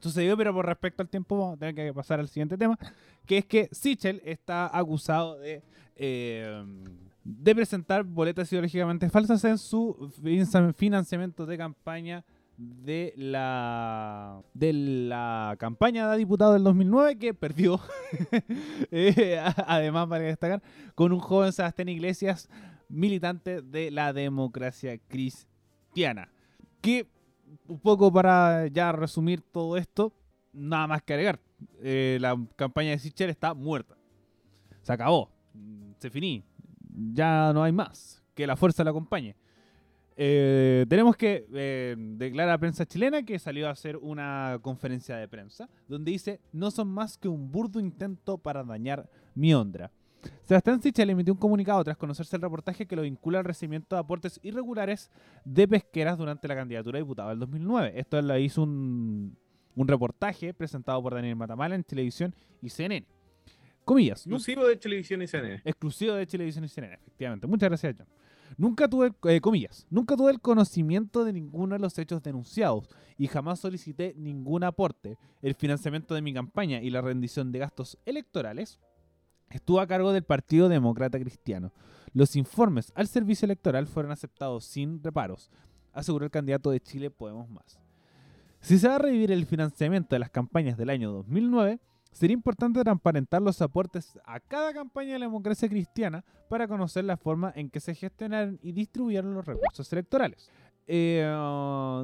sucedió, pero por respecto al tiempo vamos a tener que pasar al siguiente tema, que es que Sichel está acusado de, eh, presentar boletas ideológicamente falsas en su fin- financiamiento de campaña de la campaña de diputado del 2009 que perdió. Eh, además vale destacar con un joven Sebastián Iglesias militante de la democracia cristiana. Que un poco para ya resumir todo esto nada más que agregar. Eh, la campaña de Sichel está muerta. Se acabó. Se finí. Ya no hay más que la fuerza la acompañe eh, tenemos que eh, declara prensa chilena que salió a hacer una conferencia de prensa donde dice no son más que un burdo intento para dañar mi Ondra. Sebastián Sichel emitió un comunicado tras conocerse el reportaje que lo vincula al recibimiento de aportes irregulares de pesqueras durante la candidatura a diputado del 2009. Esto lo hizo un, un reportaje presentado por Daniel Matamala en televisión y CNN. Comillas. "Nu- Exclusivo de televisión y CNN. exclusivo de Televisión y CNN, efectivamente. Muchas gracias, John. Nunca tuve, eh, comillas, nunca tuve el conocimiento de ninguno de los hechos denunciados y jamás solicité ningún aporte. El financiamiento de mi campaña y la rendición de gastos electorales estuvo a cargo del Partido Demócrata Cristiano. Los informes al servicio electoral fueron aceptados sin reparos, aseguró el candidato de Chile Podemos Más. Si se va a revivir el financiamiento de las campañas del año 2009, sería importante transparentar los aportes a cada campaña de la democracia cristiana para conocer la forma en que se gestionaron y distribuyeron los recursos electorales. Eh,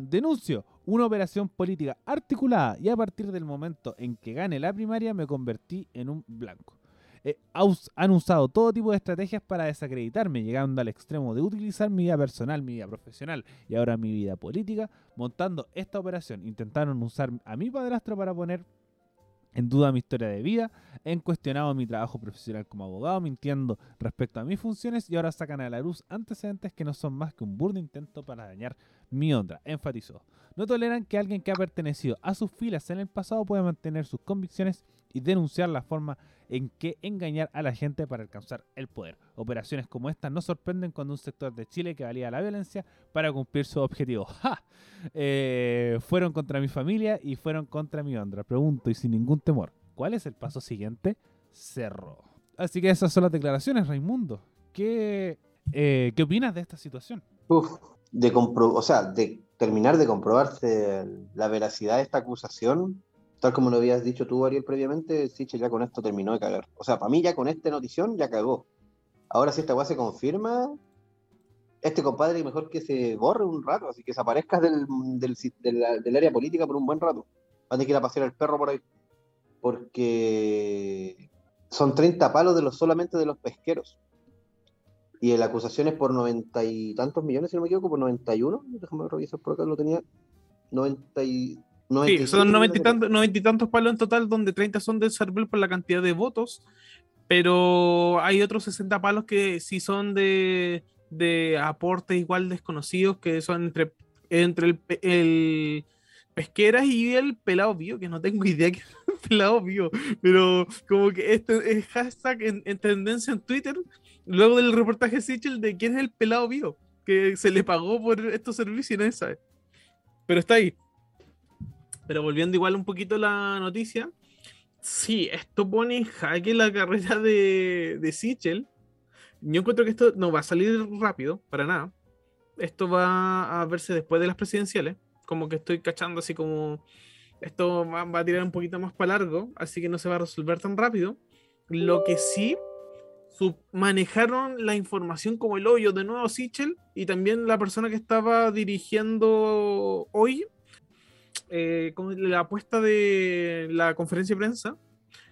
denuncio una operación política articulada y a partir del momento en que gane la primaria me convertí en un blanco. Eh, han usado todo tipo de estrategias para desacreditarme, llegando al extremo de utilizar mi vida personal, mi vida profesional y ahora mi vida política, montando esta operación. Intentaron usar a mi padrastro para poner en duda mi historia de vida, han cuestionado mi trabajo profesional como abogado, mintiendo respecto a mis funciones y ahora sacan a la luz antecedentes que no son más que un burdo intento para dañar mi honra, enfatizó. No toleran que alguien que ha pertenecido a sus filas en el pasado pueda mantener sus convicciones y denunciar la forma en que engañar a la gente para alcanzar el poder. Operaciones como esta no sorprenden cuando un sector de Chile que valía la violencia para cumplir sus objetivos. ¡Ja! Eh, fueron contra mi familia y fueron contra mi honra. Pregunto y sin ningún temor, ¿cuál es el paso siguiente? Cerró. Así que esas son las declaraciones, Raimundo. ¿Qué, eh, ¿qué opinas de esta situación? De o sea, de terminar de comprobarse la veracidad de esta acusación, tal como lo habías dicho tú, Ariel, previamente, Sichel ya con esto terminó de cagar. O sea, para mí ya con esta notición ya cagó. Ahora si esta weá se confirma, este compadre mejor que se borre un rato, así que desaparezca del, del, área política por un buen rato. Va a tener que ir a pasear al perro por ahí. Porque son 30 palos de los solamente de los pesqueros. Y la acusación es por noventa y tantos millones, si no me equivoco, por 91. Déjame revisar por acá, lo tenía. 90 y, Sí, 97 son noventa y, tantos, noventa y tantos palos en total, donde 30 son del Cervel por la cantidad de votos, pero hay otros 60 palos que sí son de, de aportes igual desconocidos, que son entre, entre el, pe- el Pesqueras y el Pelado Bio, que no tengo idea que es el Pelado Bio, pero como que este es hashtag en, en tendencia en Twitter, luego del reportaje Sichel de quién es el Pelado Bio, que se le pagó por estos servicios y nadie sabe. Pero está ahí. Pero volviendo igual un poquito a la noticia, sí, esto pone en jaque la carrera de, de Sichel. Yo encuentro que esto no va a salir rápido, para nada. Esto va a verse después de las presidenciales. Como que estoy cachando así como esto va, a tirar un poquito más para largo, así que no se va a resolver tan rápido. Lo que sí, manejaron la información como el hoyo de nuevo Sichel y también la persona que estaba dirigiendo hoy eh, como la apuesta de la conferencia de prensa,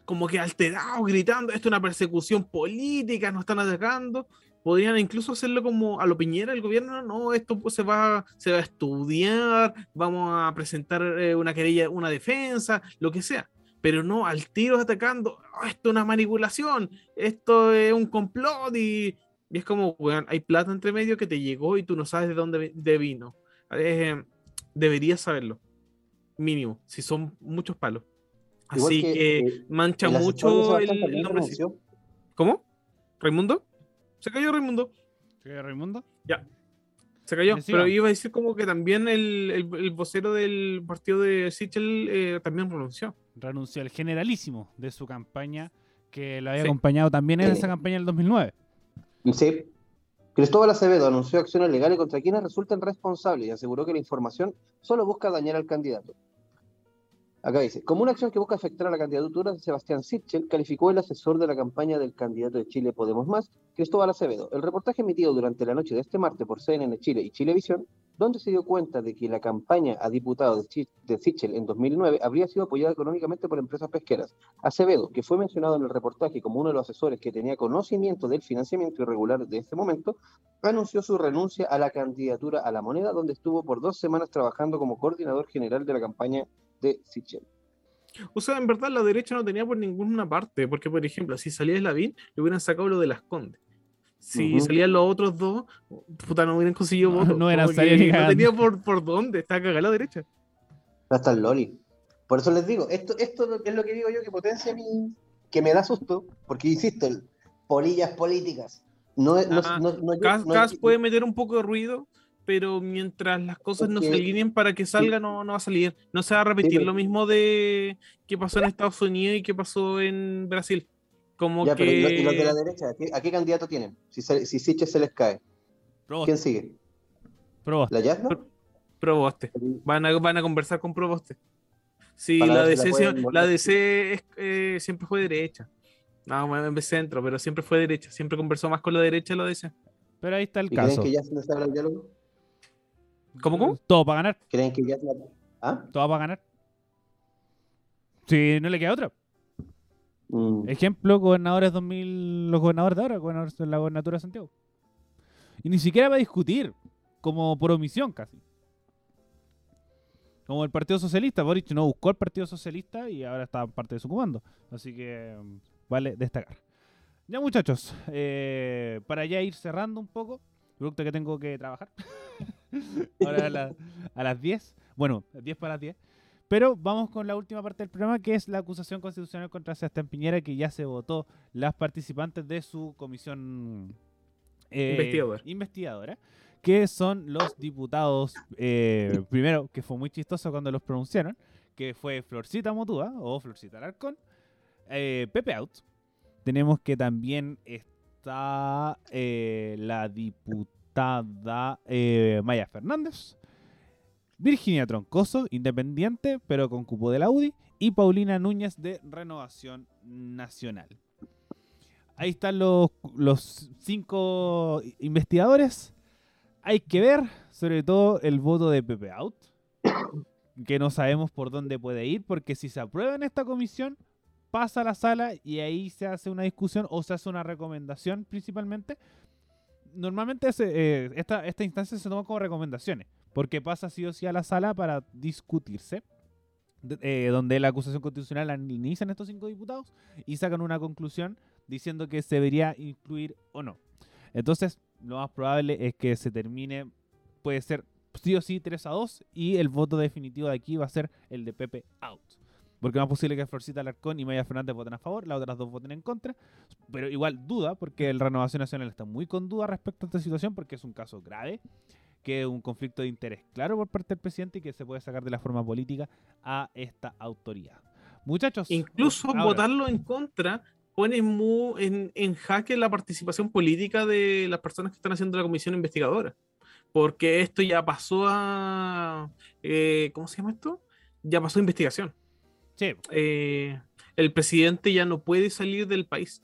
como que alterado, gritando, esto es una persecución política, nos están atacando. Podrían incluso hacerlo como a lo Piñera, el gobierno, no, esto pues, se va, se va a estudiar, vamos a presentar eh, una querella, una defensa, lo que sea. Pero no, al tiro atacando, "Ah, esto es una manipulación, esto es un complot y, y es como, weón, hay plata entre medio que te llegó y tú no sabes de dónde de vino. Eh, deberías saberlo mínimo, si son muchos palos. Igual Así que, que, eh, mancha El mucho el, nombre. renunció. ¿Cómo? ¿Raimundo? Se cayó Raimundo. ¿Qué, Raimundo? Ya. Se cayó. Pero iba a decir como que también el, el- el vocero del partido de Sichel eh, también renunció. Renunció el generalísimo de su campaña, que lo había Sí. acompañado también en esa campaña del 2009. Sí. Cristóbal Acevedo anunció acciones legales contra quienes resulten responsables y aseguró que la información solo busca dañar al candidato. Acá dice, como una acción que busca afectar a la candidatura Sebastián Sichel, calificó el asesor de la campaña del candidato de Chile Podemos Más, Cristóbal Acevedo. El reportaje emitido durante la noche de este martes por CNN Chile y Chilevisión, donde se dio cuenta de que la campaña a diputado de, Sichel en 2009 habría sido apoyada económicamente por empresas pesqueras. Acevedo, que fue mencionado en el reportaje como uno de los asesores que tenía conocimiento del financiamiento irregular de este momento, anunció su renuncia a la candidatura a la moneda, donde estuvo por dos semanas trabajando como coordinador general de la campaña de Sichel. O sea, en verdad la derecha no tenía por ninguna parte, porque por ejemplo, si salía Slavín, le hubieran sacado lo de las Condes. Si Ujú. salían los otros dos, puta, no hubieran conseguido No, votos. no eran que ni No tenía por, por dónde, está cagada la derecha. Hasta el Loli. Por eso les digo, esto, esto es lo que digo yo que potencia mi, que me da susto, porque insisto, el- polillas políticas. No, no, Ah, no, no- Cas, no- Cas puede meter un poco de ruido, pero mientras las cosas no se alineen para que salga, no, no va a salir. No se va a repetir pero- lo mismo de que pasó en Estados Unidos y que pasó en Brasil. Como Ya, pero ¿y, lo- y los de la derecha? ¿A qué, a qué candidato tienen? Si, se- si Sichel se les cae. Proboste, ¿Quién sigue? Proboste. ¿La Yasna? Proboste. Van a, van a conversar con Proboste. Sí, Para la si DC, la pueden la. DC es- eh, siempre fue derecha. No, en vez centro, pero siempre fue derecha. Siempre conversó más con la derecha la DC. Pero ahí está el ¿Y creen caso. que Yasna se el diálogo? ¿Cómo, cómo? Todo para ganar, ¿Creen que Yasna... ¿Ah? todo para ganar. Si no le queda otra. Mm. Ejemplo, gobernadores 2000, los gobernadores de ahora, gobernadores de la gobernatura de Santiago. Y ni siquiera va a discutir, como por omisión casi. Como el Partido Socialista, Boric no buscó al Partido Socialista y ahora está parte de su comando. Así que mm, vale destacar. Ya muchachos, eh, para ya ir cerrando un poco, producto que tengo que trabajar. ahora a, la- a las 10. Bueno, 10 para las 10. Pero vamos con la última parte del programa, que es la acusación constitucional contra Sebastián Piñera, que ya se votó las participantes de su comisión eh, Investigadora. investigadora, que son los diputados, eh, primero, que fue muy chistoso cuando los pronunciaron, que fue Florcita Motúa o Florcita Alarcón, eh, Pepe Out. Tenemos que también está la diputada Maya Fernández, Virginia Troncoso, independiente, pero con cupo de la UDI, y Paulina Núñez de Renovación Nacional. Ahí están los, cinco investigadores. Hay que ver, sobre todo, el voto de Pepe Out, que no sabemos por dónde puede ir, porque si se aprueba en esta comisión, pasa a la sala y ahí se hace una discusión o se hace una recomendación principalmente. Normalmente eh, esta, esta instancia se toma como recomendaciones, porque pasa sí o sí a la sala para discutirse, eh, donde la acusación constitucional la inician estos cinco diputados y sacan una conclusión diciendo que se debería incluir o no. Entonces, lo más probable es que se termine, puede ser sí o sí 3 a 2 y el voto definitivo de aquí va a ser el de Pepe out. Porque es más posible que Florcita Alarcón y Maya Fernández voten a favor, las otras dos voten en contra. Pero igual duda, porque el Renovación Nacional está muy con duda respecto a esta situación, porque es un caso grave, que es un conflicto de interés claro por parte del presidente y que se puede sacar de la forma política a esta autoridad. Muchachos, Incluso ahora, votarlo en contra pone mu- en, en jaque la participación política de las personas que están haciendo la comisión investigadora. Porque esto ya pasó a. eh, ¿Cómo se llama esto? Ya pasó a investigación. sí, Eh, el presidente ya no puede salir del país.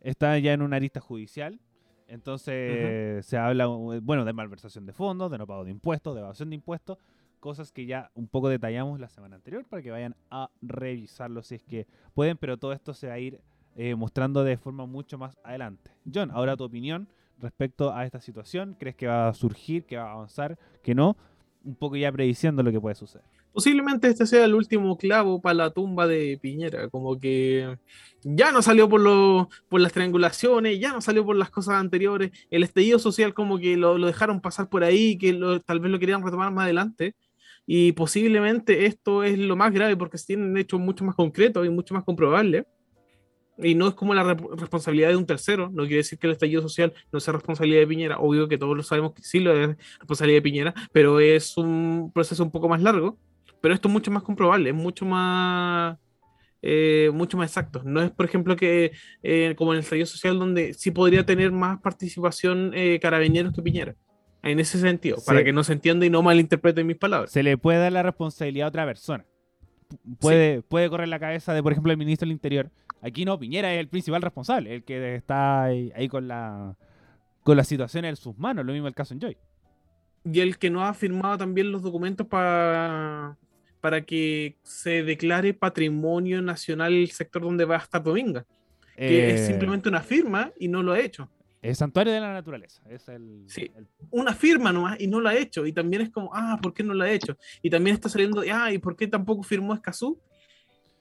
está ya en una arista judicial. Entonces se habla, eh, bueno, de malversación de fondos, de no pago de impuestos, de evasión de impuestos, cosas que ya un poco detallamos la semana anterior para que vayan a revisarlo si es que pueden, pero todo esto se va a ir eh, mostrando de forma mucho más adelante. John, ahora tu opinión respecto a esta situación, ¿crees que va a surgir, que va a avanzar, que no? Un poco ya prediciendo lo que puede suceder. Posiblemente este sea el último clavo para la tumba de Piñera, como que ya no salió por, lo- por las triangulaciones, ya no salió por las cosas anteriores, el estallido social como que lo, lo dejaron pasar por ahí, que tal vez lo querían retomar más adelante, y posiblemente esto es lo más grave porque se tienen hechos mucho más concretos y mucho más comprobables. Y no es como la responsabilidad de un tercero. No quiere decir que el estallido social no sea responsabilidad de Piñera. Obvio que todos lo sabemos que sí lo es responsabilidad de Piñera, pero es un proceso un poco más largo. Pero esto es mucho más comprobable, es mucho más, eh, mucho más exacto. No es, por ejemplo, que eh, como en el estallido social, donde sí podría tener más participación eh, carabineros que Piñera. En ese sentido, Sí. para que no se entienda y no malinterpreten mis palabras. Se le puede dar la responsabilidad a otra persona. Puede, puede correr la cabeza de, por ejemplo, el ministro del Interior. Aquí no, Piñera es el principal responsable, el que está ahí, ahí con la con la situación en sus manos. Lo mismo el caso en Joy. y el que no ha firmado también los documentos para para que se declare patrimonio nacional el sector donde va a estar Dominga, que es Eh, simplemente una firma y no lo ha hecho. El santuario de la naturaleza. Es el, Sí. el- Una firma nomás y no lo ha hecho. Y también es como, ah, ¿por qué no lo ha hecho? Y también está saliendo, ah, ¿y por qué tampoco firmó Escazú?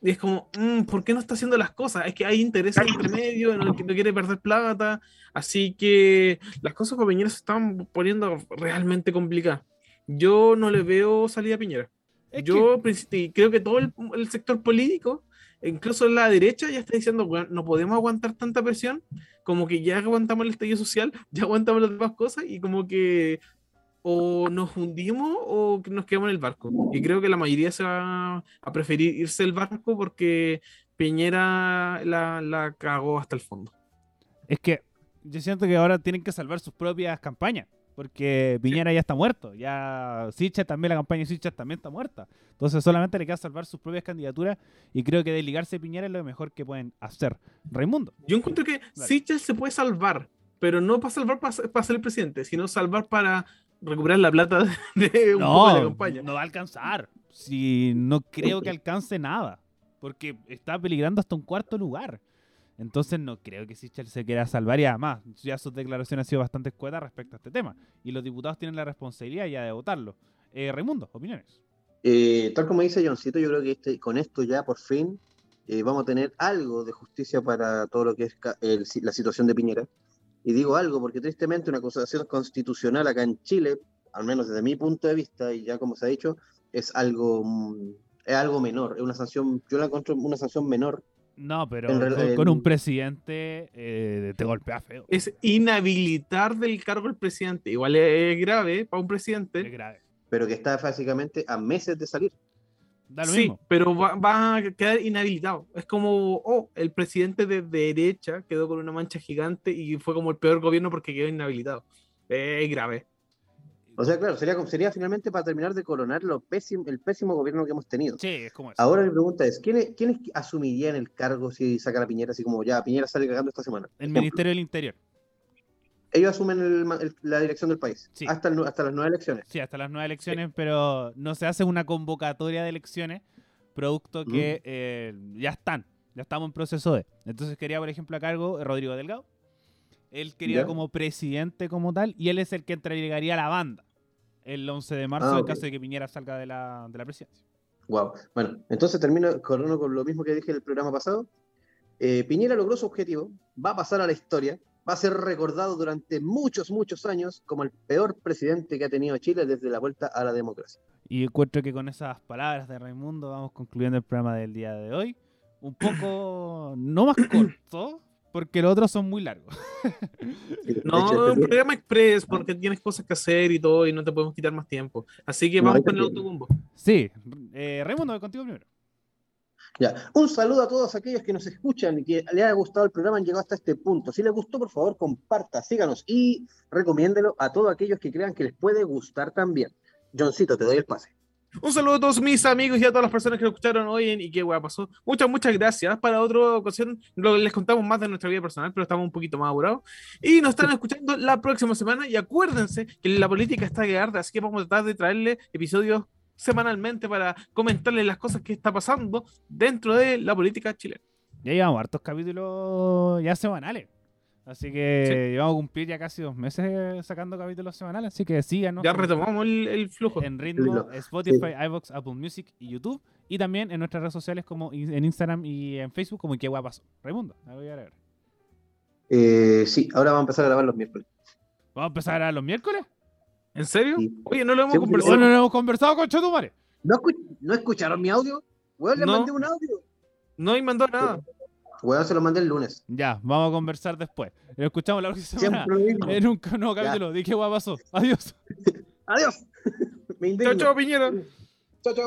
Y es como, "Mm, ¿por qué no está haciendo las cosas? Es que hay intereses entre medio, no, no quiere perder plata. Así que las cosas con Piñera se están poniendo realmente complicadas. Yo no le veo salida a Piñera. Es Yo princi- y creo que todo el, el sector político, incluso la derecha, ya está diciendo, "Weón, no podemos aguantar tanta presión, como que ya aguantamos el estallido social, ya aguantamos las demás cosas, y como que o nos hundimos o que nos quedamos en el barco. Y creo que la mayoría se va a preferir irse del barco porque Piñera la, la cagó hasta el fondo. Es que yo siento que ahora tienen que salvar sus propias campañas. Porque Piñera ya está muerto. Ya Sichel también, la campaña de Sichel también está muerta. Entonces solamente le queda salvar sus propias candidaturas. Y creo que desligarse de Piñera es lo mejor que pueden hacer. Raimundo. Yo encuentro que. Sichel se puede salvar, pero no para salvar para, ser- para ser el presidente, sino salvar para recuperar la plata de un poco de la No, campaña. no va a alcanzar. Si no creo que alcance nada. Porque está peligrando hasta un cuarto lugar. Entonces no creo que Sichel se quiera salvar y además ya sus declaraciones han sido bastante escuetas respecto a este tema. Y los diputados tienen la responsabilidad ya de votarlo. Eh, Raimundo, opiniones. Eh, tal como dice Johncito, yo creo que este, con esto ya por fin eh, vamos a tener algo de justicia para todo lo que es el- la situación de Piñera. Y digo algo porque tristemente una acusación constitucional acá en Chile, al menos desde mi punto de vista, y ya como se ha dicho, es algo, mm, es algo menor, es una sanción, yo la encuentro una sanción menor. No, pero con, un presidente eh, te golpea feo. Es inhabilitar del cargo al presidente. Igual es grave para un Es presidente. grave. pero que está básicamente a meses de salir. Da lo Sí, mismo. pero va, va a quedar inhabilitado. Es como, oh, el presidente de derecha quedó con una mancha gigante y fue como el peor gobierno porque quedó inhabilitado. Es grave. O sea, claro, sería, sería finalmente para terminar de coronar lo pésimo, el pésimo gobierno que hemos tenido. Sí, es como eso. Ahora mi pregunta es, ¿quiénes, ¿quiénes asumirían el cargo si sacan a Piñera así como ya, Piñera sale cagando esta semana? el Ejemplo. Ministerio del Interior. Ellos asumen el ma- el- la dirección del país Sí. hasta, el hasta las nuevas elecciones. Sí, hasta las nuevas elecciones, pero no se hace una convocatoria de elecciones, producto que eh, ya están, ya estamos en proceso de. Entonces quería, por ejemplo, a cargo Rodrigo Delgado. Él quería Ya. como presidente como tal, y él es el que entregaría la banda el 11 de marzo Ah, en caso de que Piñera salga de la, de la presidencia. Wow. Bueno, entonces termino con lo mismo que dije en el programa pasado. Eh, Piñera logró su objetivo, va a pasar a la historia, va a ser recordado durante muchos, muchos años como el peor presidente que ha tenido Chile desde la vuelta a la democracia. Y encuentro que con esas palabras de Raimundo vamos concluyendo el programa del día de hoy. Un poco, no más corto, porque los otros son muy largos. No, hecho, un programa express porque tienes cosas que hacer y todo y no te podemos quitar más tiempo. Así que No, vamos ahí con el también. autobombo. Sí, eh, Raimundo, contigo primero. Ya. Un saludo a todos aquellos que nos escuchan y que les haya gustado el programa, han llegado hasta este punto. Si les gustó, por favor, comparta, síganos y recomiéndelo a todos aquellos que crean que les puede gustar también. Johncito, te doy el pase. Un saludo a todos mis amigos y a todas las personas que lo escucharon hoy en y qué hueá pasó. Muchas, muchas gracias. Para otra ocasión les contamos más de nuestra vida personal, pero estamos un poquito más apurados. Y nos están escuchando la próxima semana. Y acuérdense que la política está que arde, así que vamos a tratar de traerle episodios semanalmente para comentarles las cosas que está pasando dentro de la política chilena. Ya llevamos hartos capítulos ya semanales. Así que llevamos a cumplir ya casi dos meses sacando capítulos semanales. Así que síganos Ya retomamos el, el flujo. en ritmo Lo- Spotify, iVoox, Apple Music y YouTube. Y también en nuestras redes sociales como en Instagram y en Facebook como qué guapas. Raimundo, algo que agregar. Eh, sí, ahora vamos a empezar a grabar los miércoles. Vamos a empezar a los miércoles. ¿En serio? Sí. Oye, no lo hemos Sí, conversado. Bueno, no hemos conversado con Chetumare. ¿No, escu- ¿no escucharon mi audio? Weón, les No. mandé un audio. No hay mandado nada. Weón, se lo mandé el lunes. Ya, vamos a conversar después. Lo escuchamos la próxima semana Siempre en un nuevo Ya. capítulo. ¿De qué pasó? Adiós. Adiós. Me Chao, chao, Piñera. Chao, chao.